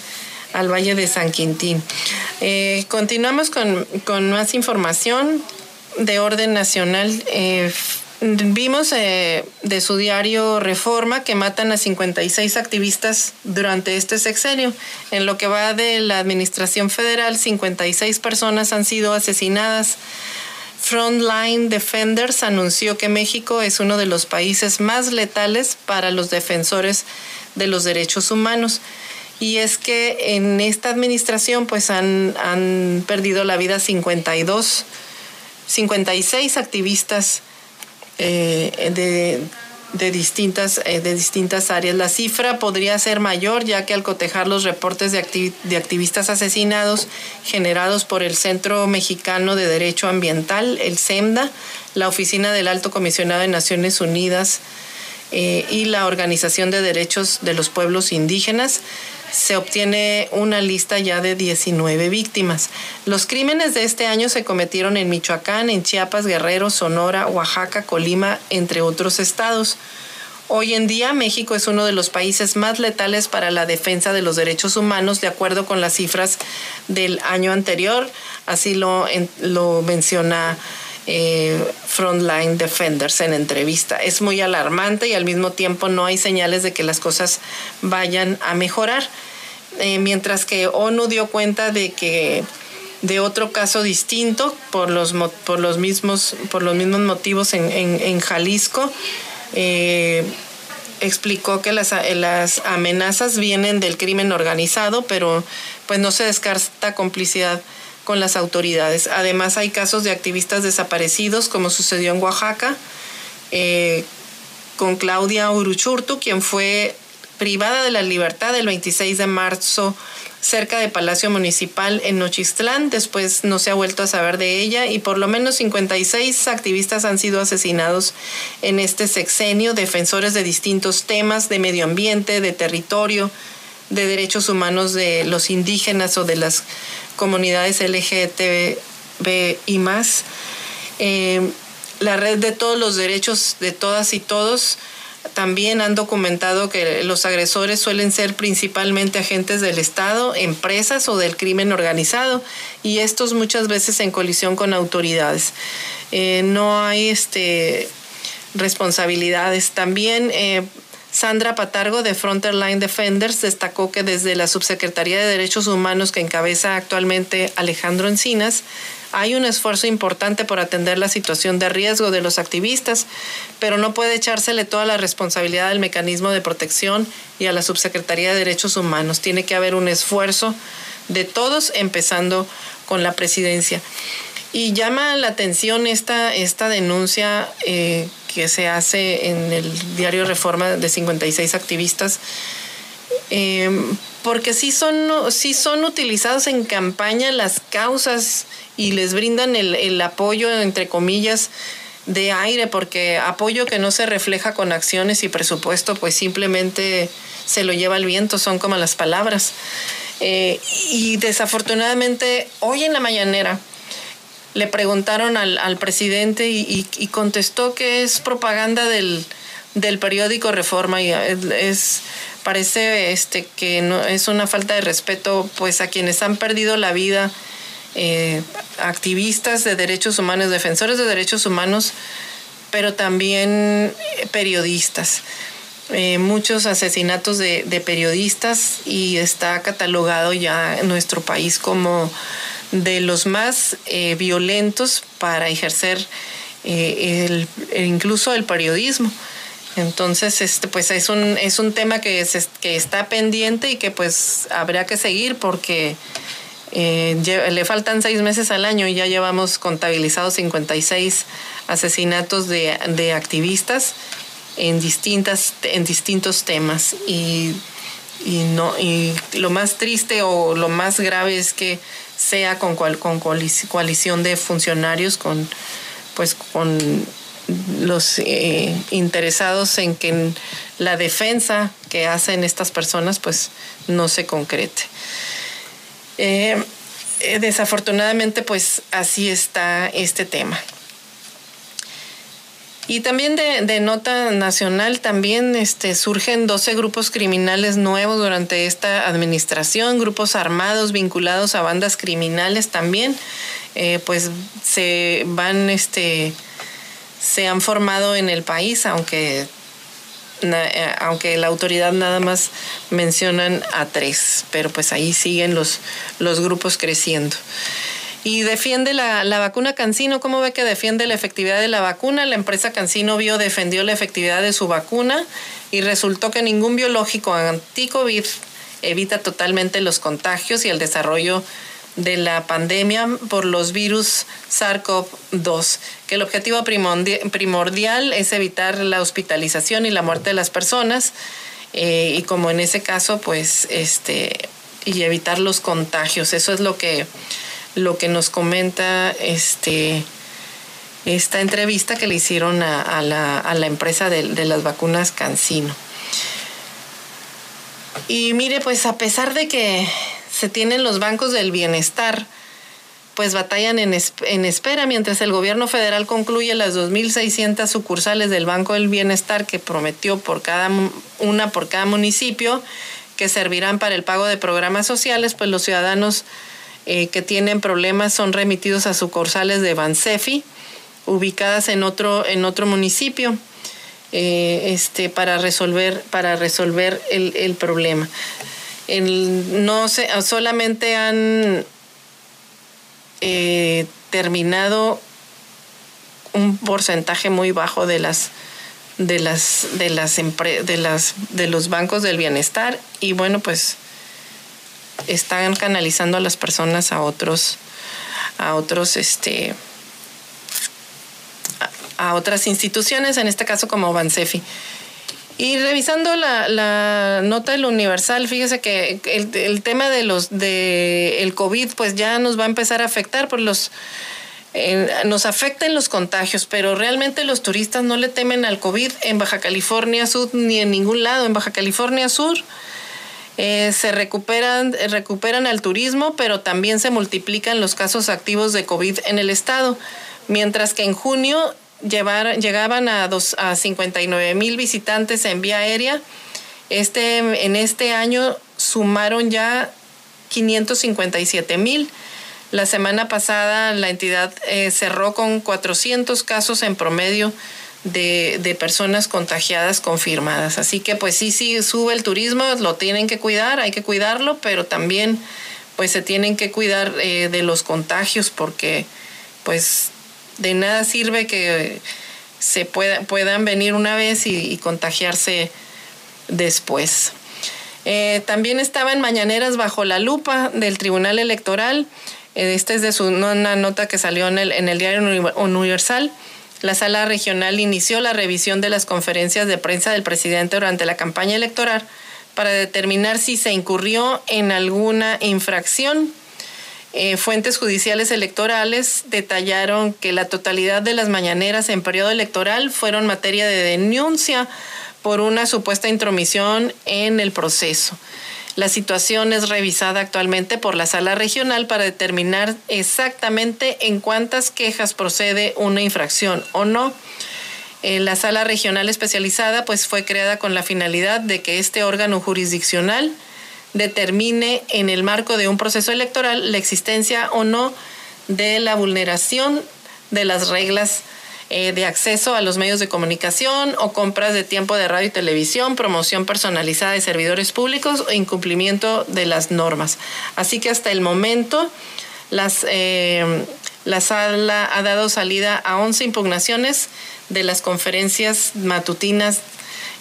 al Valle de San Quintín. Eh, continuamos con, más información de orden nacional. Vimos eh, de su diario Reforma que matan a 56 activistas durante este sexenio. En lo que va de la Administración Federal, 56 personas han sido asesinadas. Frontline Defenders anunció que México es uno de los países más letales para los defensores de los derechos humanos y es que en esta administración pues han, han perdido la vida 52, 56 activistas eh, de, de, distintas, eh, de distintas áreas. La cifra podría ser mayor ya que al cotejar los reportes de, de activistas asesinados generados por el Centro Mexicano de Derecho Ambiental, el CEMDA, la Oficina del Alto Comisionado de Naciones Unidas, eh, y la Organización de Derechos de los Pueblos Indígenas, se obtiene una lista ya de 19 víctimas. Los crímenes de este año se cometieron en Michoacán, en Chiapas, Guerrero, Sonora, Oaxaca, Colima, entre otros estados. Hoy en día México es uno de los países más letales para la defensa de los derechos humanos, de acuerdo con las cifras del año anterior, así lo, lo menciona eh, Frontline Defenders en entrevista. Es muy alarmante y al mismo tiempo no hay señales de que las cosas vayan a mejorar. Eh, mientras que ONU dio cuenta de que de otro caso distinto por los, por los, mismos, por los mismos motivos en, en, Jalisco. Eh, explicó que las, las amenazas vienen del crimen organizado, pero pues no se descarta complicidad con las autoridades. Además hay casos de activistas desaparecidos, como sucedió en Oaxaca, eh, con Claudia Uruchurtu, quien fue privada de la libertad el 26 de marzo cerca de Palacio Municipal en Nochistlán. Después no se ha vuelto a saber de ella y por lo menos 56 activistas han sido asesinados en este sexenio, defensores de distintos temas de medio ambiente, de territorio, de derechos humanos de los indígenas o de las comunidades LGTB y más. Eh, la red de todos los derechos de todas y todos también han documentado que los agresores suelen ser principalmente agentes del Estado, empresas o del crimen organizado y estos muchas veces en colisión con autoridades. Eh, no hay este, responsabilidades. También eh, Sandra Patargo de Frontline Defenders destacó que desde la Subsecretaría de Derechos Humanos que encabeza actualmente Alejandro Encinas, hay un esfuerzo importante por atender la situación de riesgo de los activistas, pero no puede echársele toda la responsabilidad al mecanismo de protección y a la Subsecretaría de Derechos Humanos. Tiene que haber un esfuerzo de todos, empezando con la presidencia. Y llama la atención esta, esta denuncia eh, que se hace en el diario Reforma de 56 activistas, eh, porque sí son, sí son utilizados en campaña las causas y les brindan el, el apoyo, entre comillas, de aire, porque apoyo que no se refleja con acciones y presupuesto, pues simplemente se lo lleva el viento, son como las palabras. Eh, y desafortunadamente, hoy en la mañanera le preguntaron al, al presidente y, y, contestó que es propaganda del, del periódico Reforma y es, parece este que no es una falta de respeto pues a quienes han perdido la vida eh, activistas de derechos humanos defensores de derechos humanos pero también periodistas. Eh, muchos asesinatos de, periodistas y está catalogado ya en nuestro país como de los más eh, violentos para ejercer eh, el, incluso el periodismo. Entonces, este, pues es un, es un tema que, que está pendiente y que pues habrá que seguir porque le faltan seis meses al año y ya llevamos contabilizados 56 asesinatos de, de activistas en, distintas, en distintos temas. Y, y, no, y lo más triste o lo más grave es que sea con, con coalición de funcionarios, con, pues, con los eh, interesados en que la defensa que hacen estas personas pues no se concrete. Eh, eh, desafortunadamente pues así está este tema. Y también de, nota nacional, también este, surgen 12 grupos criminales nuevos durante esta administración, grupos armados vinculados a bandas criminales también, eh, pues se van, este, se han formado en el país, aunque, eh, aunque la autoridad nada más mencionan a tres, pero pues ahí siguen los, los grupos creciendo y defiende la, vacuna Cancino. ¿Cómo ve que defiende la efectividad de la vacuna? La empresa Cancino Bio defendió la efectividad de su vacuna y resultó que ningún biológico anti-COVID evita totalmente los contagios y el desarrollo de la pandemia por los virus SARS-CoV-2, que el objetivo primordial es evitar la hospitalización y la muerte de las personas eh, y como en ese caso, pues, este, y evitar los contagios. Eso es lo que lo que nos comenta este, esta entrevista que le hicieron a, la, empresa de, las vacunas Cancino. Y mire, pues a pesar de que se tienen los bancos del bienestar, pues batallan en, en espera mientras el gobierno federal concluye las 2.600 sucursales del Banco del Bienestar que prometió por cada una por cada municipio que servirán para el pago de programas sociales, pues los ciudadanos eh, que tienen problemas son remitidos a sucursales de Bansefi, ubicadas en otro, en otro municipio, eh, este, para resolver, para resolver el, problema. no se, solamente han eh, terminado un porcentaje muy bajo de las de las de las de las de los bancos del bienestar y bueno pues están canalizando a las personas a otros, a otros, este, a, otras instituciones, en este caso como Bansefi. Y revisando la, nota del Universal, fíjese que el, tema de los de el COVID pues ya nos va a empezar a afectar por los eh, nos afecta en los contagios, pero realmente los turistas no le temen al COVID en Baja California Sur ni en ningún lado. En Baja California Sur eh, se recuperan, recuperan el turismo, pero también se multiplican los casos activos de COVID en el estado, mientras que en junio llegaban a, dos, a 59 mil visitantes en vía aérea. Este, en este año sumaron ya 557 mil. La semana pasada la entidad eh, cerró con 400 casos en promedio de, personas contagiadas confirmadas. Así que pues sí, sí, sube el turismo, lo tienen que cuidar, hay que cuidarlo, pero también pues se tienen que cuidar eh, de los contagios porque pues de nada sirve que se puedan venir una vez y, contagiarse después. Eh, también estaba en Mañaneras bajo la lupa del Tribunal Electoral. Eh, esta es de su, una nota que salió en el, en el Diario Universal. La sala regional inició la revisión de las conferencias de prensa del presidente durante la campaña electoral para determinar si se incurrió en alguna infracción. Eh, fuentes judiciales electorales detallaron que la totalidad de las mañaneras en periodo electoral fueron materia de denuncia por una supuesta intromisión en el proceso. La situación es revisada actualmente por la sala regional para determinar exactamente en cuántas quejas procede una infracción o no. Eh, la sala regional especializada pues fue creada con la finalidad de que este órgano jurisdiccional determine en el marco de un proceso electoral la existencia o no de la vulneración de las reglas eh, de acceso a los medios de comunicación o compras de tiempo de radio y televisión, promoción personalizada de servidores públicos o incumplimiento de las normas. Así que hasta el momento las, eh, la sala ha dado salida a 11 impugnaciones de las conferencias matutinas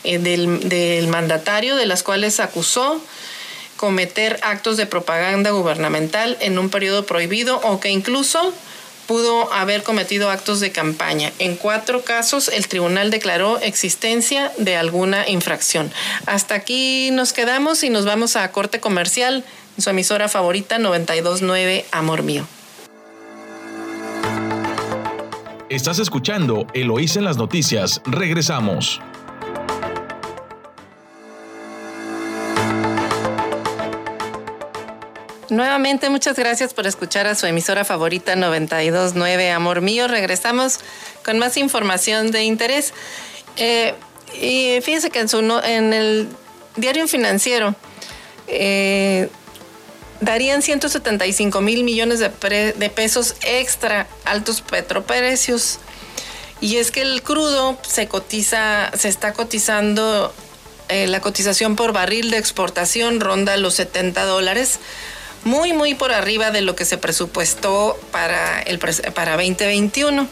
eh, del, del mandatario, de las cuales acusó cometer actos de propaganda gubernamental en un periodo prohibido o que incluso pudo haber cometido actos de campaña. En cuatro casos el tribunal declaró existencia de alguna infracción. Hasta aquí nos quedamos y nos vamos a corte comercial su emisora favorita 929 Amor Mío. Estás escuchando Eloísa en las noticias. Regresamos. Nuevamente, muchas gracias por escuchar a su emisora favorita 929 Amor Mío. Regresamos con más información de interés. Eh, y fíjense que en, su, en el diario financiero eh, darían 175 mil millones de, de, pesos extra altos petroprecios. Y es que el crudo se cotiza, se está cotizando, eh, la cotización por barril de exportación ronda los 70 dólares muy, muy por arriba de lo que se presupuestó para, el, para 2021.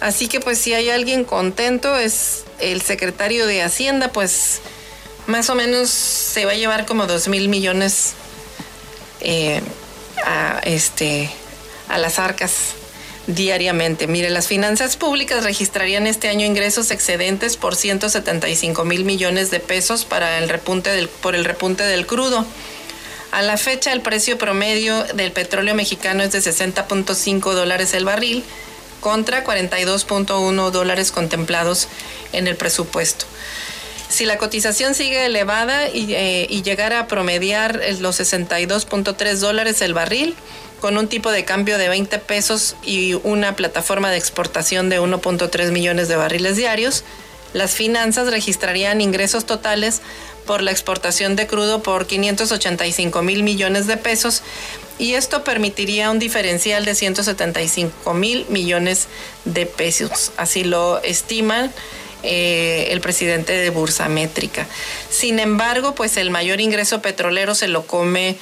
Así que pues si hay alguien contento es el secretario de Hacienda, pues más o menos se va a llevar como 2 mil millones eh, a, este, a las arcas diariamente. Mire, las finanzas públicas registrarían este año ingresos excedentes por 175 mil millones de pesos para el repunte del, por el repunte del crudo. A la fecha, el precio promedio del petróleo mexicano es de 60.5 dólares el barril contra 42.1 dólares contemplados en el presupuesto. Si la cotización sigue elevada y, eh, llegara a promediar los 62.3 dólares el barril, con un tipo de cambio de 20 pesos y una plataforma de exportación de 1.3 millones de barriles diarios, las finanzas registrarían ingresos totales por la exportación de crudo por 585 mil millones de pesos y esto permitiría un diferencial de 175 mil millones de pesos. Así lo estima eh, el presidente de Bursa Métrica. Sin embargo, pues el mayor ingreso petrolero se lo come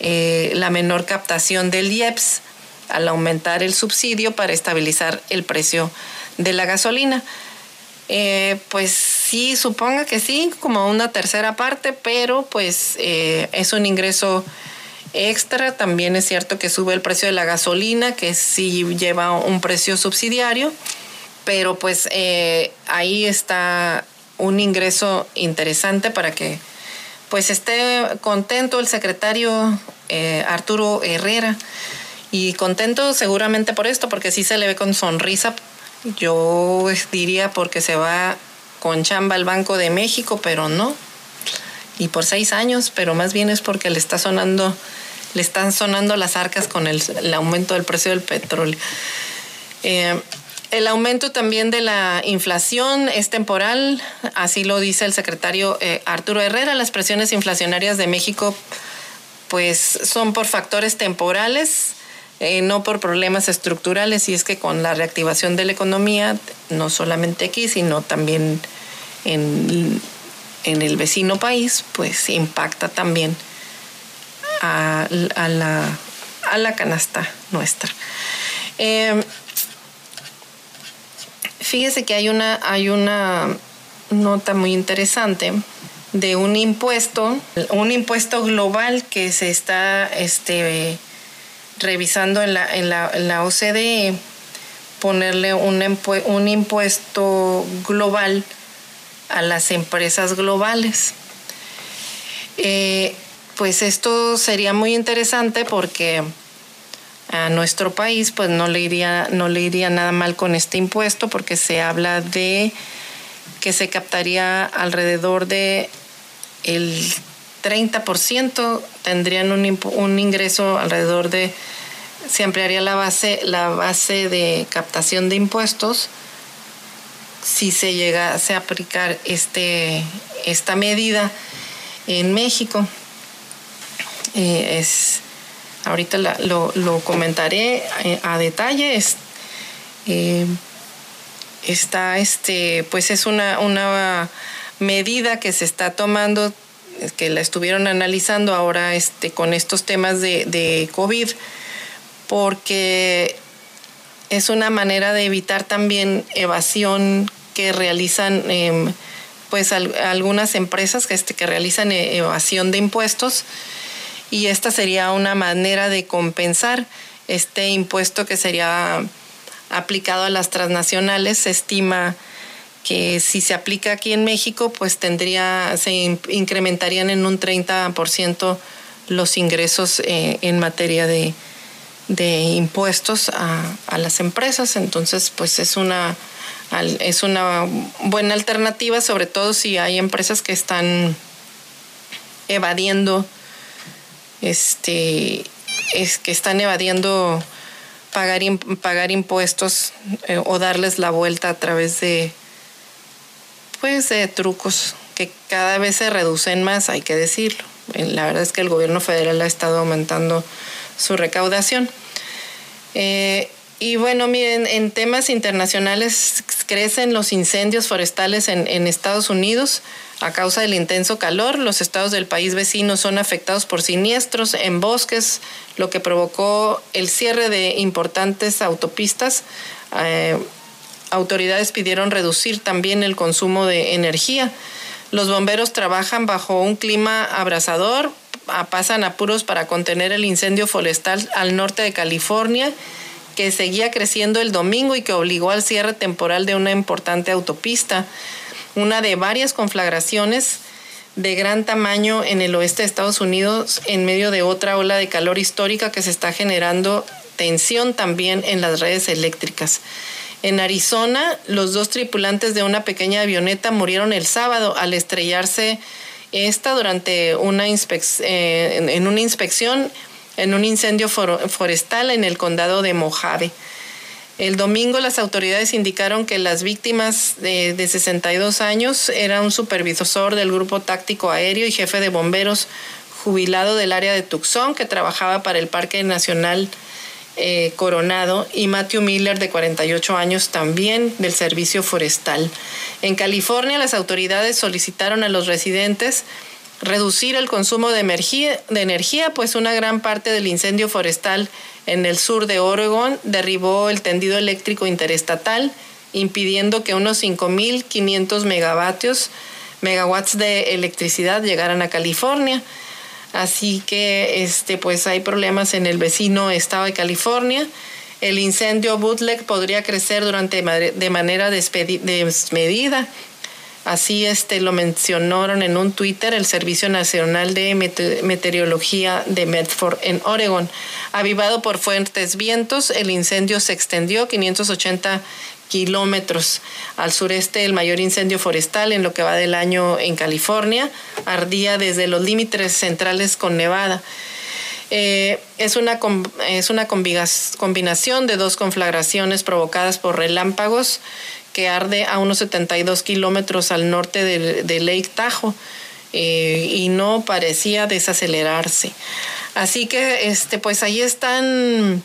eh, la menor captación del IEPS al aumentar el subsidio para estabilizar el precio de la gasolina. Eh, pues sí, suponga que sí, como una tercera parte, pero pues eh, es un ingreso extra. También es cierto que sube el precio de la gasolina, que sí lleva un precio subsidiario, pero pues eh, ahí está un ingreso interesante para que pues esté contento el secretario Arturo Herrera y contento seguramente por esto, porque sí se le ve con sonrisa yo diría porque se va con chamba al Banco de México, pero no. Y por seis años, pero más bien es porque le está sonando, le están sonando las arcas con el, aumento del precio del petróleo. Eh, el aumento también de la inflación es temporal, así lo dice el secretario eh, Arturo Herrera. Las presiones inflacionarias de México, pues, son por factores temporales eh, no por problemas estructurales, y es que con la reactivación de la economía, no solamente aquí, sino también en, el vecino país, pues impacta también a, la, canasta nuestra. Em, fíjese que hay una, hay una nota muy interesante de un impuesto, un impuesto global que se está este, revisando en la, en la, OCDE ponerle un, un impuesto global a las empresas globales. Eh, pues esto sería muy interesante porque a nuestro país pues no le iría no le iría nada mal con este impuesto porque se habla de que se captaría alrededor de el 30% tendrían un, ingreso alrededor de se ampliaría la base la base de captación de impuestos si se llegase a aplicar este esta medida en México. Eh, es ahorita lo, comentaré eh, a, detalle. Eh, está este pues es una, una medida que se está tomando que la estuvieron analizando ahora este, con estos temas de, COVID, porque es una manera de evitar también evasión que realizan em, pues algunas empresas que, este, que realizan e, evasión de impuestos y esta sería una manera de compensar este impuesto que sería aplicado a las transnacionales. Se estima que si se aplica aquí en México, pues tendría, se incrementarían en un 30% los ingresos eh, en materia de, impuestos a, las empresas. Entonces, pues es una, es una buena alternativa, sobre todo si hay empresas que están evadiendo, este, es que están evadiendo pagar, pagar impuestos eh, o darles la vuelta a través de pues de trucos que cada vez se reducen más, hay que decirlo. La verdad es que el gobierno federal ha estado aumentando su recaudación. Eh, y bueno, miren, en temas internacionales crecen los incendios forestales en, en, Estados Unidos a causa del intenso calor. Los estados del país vecino son afectados por siniestros en bosques, lo que provocó el cierre de importantes autopistas. Eh, autoridades pidieron reducir también el consumo de energía. Los bomberos trabajan bajo un clima abrasador, pasan apuros para contener el incendio forestal al norte de California, que seguía creciendo el domingo y que obligó al cierre temporal de una importante autopista, una de varias conflagraciones de gran tamaño en el oeste de Estados Unidos en medio de otra ola de calor histórica que se está generando tensión también en las redes eléctricas. En Arizona, los dos tripulantes de una pequeña avioneta murieron el sábado al estrellarse esta durante una eh, inspección en un incendio forestal en el condado de Mojave. El domingo las autoridades indicaron que las víctimas de, de 62 años era un supervisor del grupo táctico aéreo y jefe de bomberos jubilado del área de Tucson que trabajaba para el Parque Nacional eh, Coronado y Matthew Miller, de 48 años, también del Servicio Forestal. En California, las autoridades solicitaron a los residentes reducir el consumo de energía, de energía, pues una gran parte del incendio forestal en el sur de Oregon derribó el tendido eléctrico interestatal, impidiendo que unos 5.500 megavatios, megawatts de electricidad llegaran a California. Así que este, pues hay problemas en el vecino estado de California. El incendio Bootleg podría crecer durante de manera desmedida. Así este, lo mencionaron en un Twitter el Servicio Nacional de Meteorología de Medford en Oregon. Avivado por fuertes vientos, el incendio se extendió 580 kilómetros al sureste el mayor incendio forestal en lo que va del año en California. Ardía desde los límites centrales con Nevada. Eh, es una, es una combinación de dos conflagraciones provocadas por relámpagos que arde a unos 72 kilómetros al norte de, Lake Tahoe eh, y no parecía desacelerarse. Así que este, pues ahí están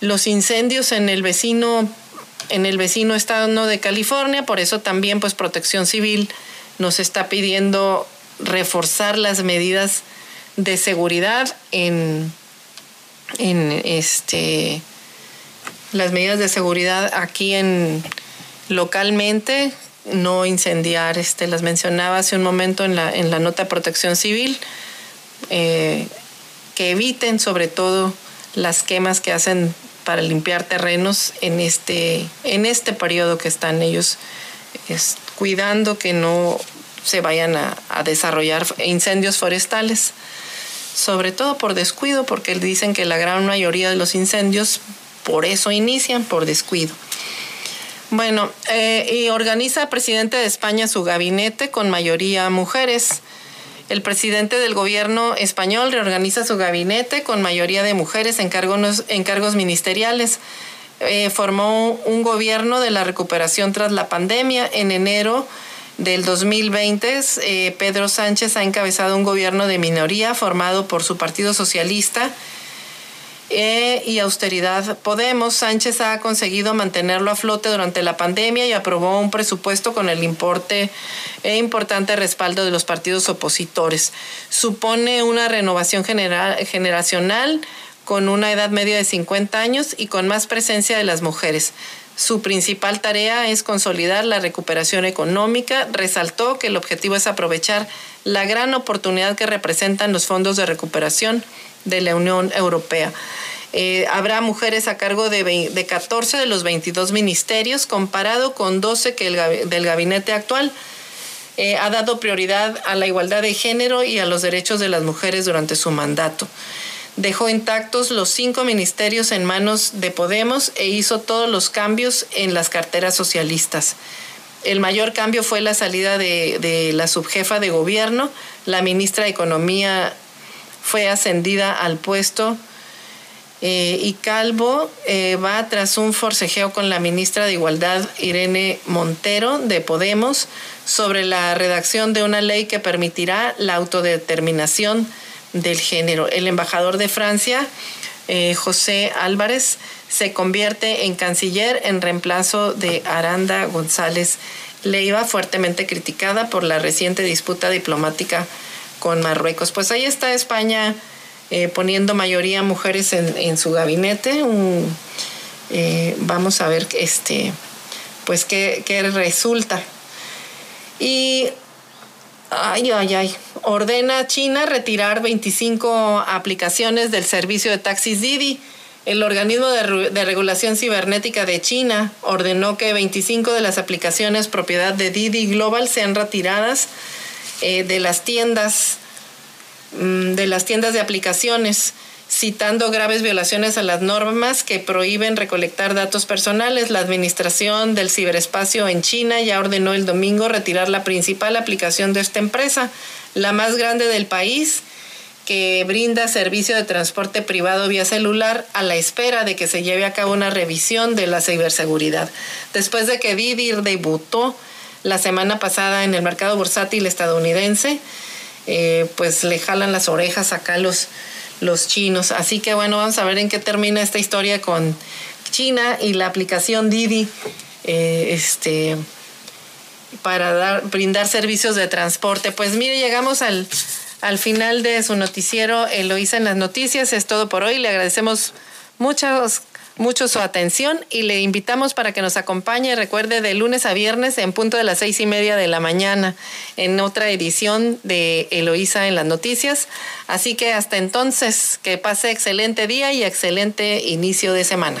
los incendios en el vecino en el vecino estado de California, por eso también pues Protección Civil nos está pidiendo reforzar las medidas de seguridad en, en este las medidas de seguridad aquí en localmente no incendiar este las mencionaba hace un momento en la en la nota protección civil eh, que eviten sobre todo las quemas que hacen para limpiar terrenos en este, en este periodo que están ellos cuidando que no, se vayan a, desarrollar incendios forestales, sobre todo por descuido, porque dicen que la gran mayoría de los incendios por eso inician, por descuido. Bueno, eh, y organiza presidente de España su gabinete con mayoría mujeres. El presidente del gobierno español reorganiza su gabinete con mayoría de mujeres en cargos, ministeriales. Eh, formó un gobierno de la recuperación tras la pandemia. En enero del 2020, eh, Pedro Sánchez ha encabezado un gobierno de minoría formado por su Partido Socialista eh, y austeridad Podemos. Sánchez ha conseguido mantenerlo a flote durante la pandemia y aprobó un presupuesto con el importe e importante respaldo de los partidos opositores. Supone una renovación general, generacional con una edad media de 50 años y con más presencia de las mujeres. Su principal tarea es consolidar la recuperación económica. Resaltó que el objetivo es aprovechar la gran oportunidad que representan los fondos de recuperación de la Unión Europea. Eh, habrá mujeres a cargo de, de, 14 de los 22 ministerios, comparado con 12 que el, del gabinete actual. Eh, ha dado prioridad a la igualdad de género y a los derechos de las mujeres durante su mandato. Dejó intactos los cinco ministerios en manos de Podemos e hizo todos los cambios en las carteras socialistas. El mayor cambio fue la salida de, de la subjefa de gobierno. La ministra de Economía fue ascendida al puesto eh, y Calvo eh, va tras un forcejeo con la ministra de Igualdad, Irene Montero, de Podemos, sobre la redacción de una ley que permitirá la autodeterminación del género. El embajador de Francia, eh, José Álvarez, se convierte en canciller en reemplazo de Aranda González Leiva, fuertemente criticada por la reciente disputa diplomática con Marruecos. Pues ahí está España eh, poniendo mayoría mujeres en, su gabinete. Eh, vamos a ver este, pues qué, resulta. Y Ay, ay, ay. Ordena China retirar 25 aplicaciones del servicio de taxis Didi. El organismo de, de, regulación cibernética de China ordenó que 25 de las aplicaciones propiedad de Didi Global sean retiradas eh, de las tiendas mm, de las tiendas de aplicaciones citando graves violaciones a las normas que prohíben recolectar datos personales. La Administración del Ciberespacio en China ya ordenó el domingo retirar la principal aplicación de esta empresa, la más grande del país, que brinda servicio de transporte privado vía celular a la espera de que se lleve a cabo una revisión de la ciberseguridad. Después de que Didi debutó la semana pasada en el mercado bursátil estadounidense, eh, pues le jalan las orejas acá los los chinos. Así que bueno, vamos a ver en qué termina esta historia con China y la aplicación Didi eh, este, para dar, brindar servicios de transporte. Pues mire, llegamos al, al final de su noticiero Eloísa en las noticias. Es todo por hoy. Le agradecemos muchas mucho su atención y le invitamos para que nos acompañe, recuerde, de lunes a viernes en punto de las seis y media de la mañana en otra edición de Eloísa en las noticias. Así que hasta entonces, que pase excelente día y excelente inicio de semana.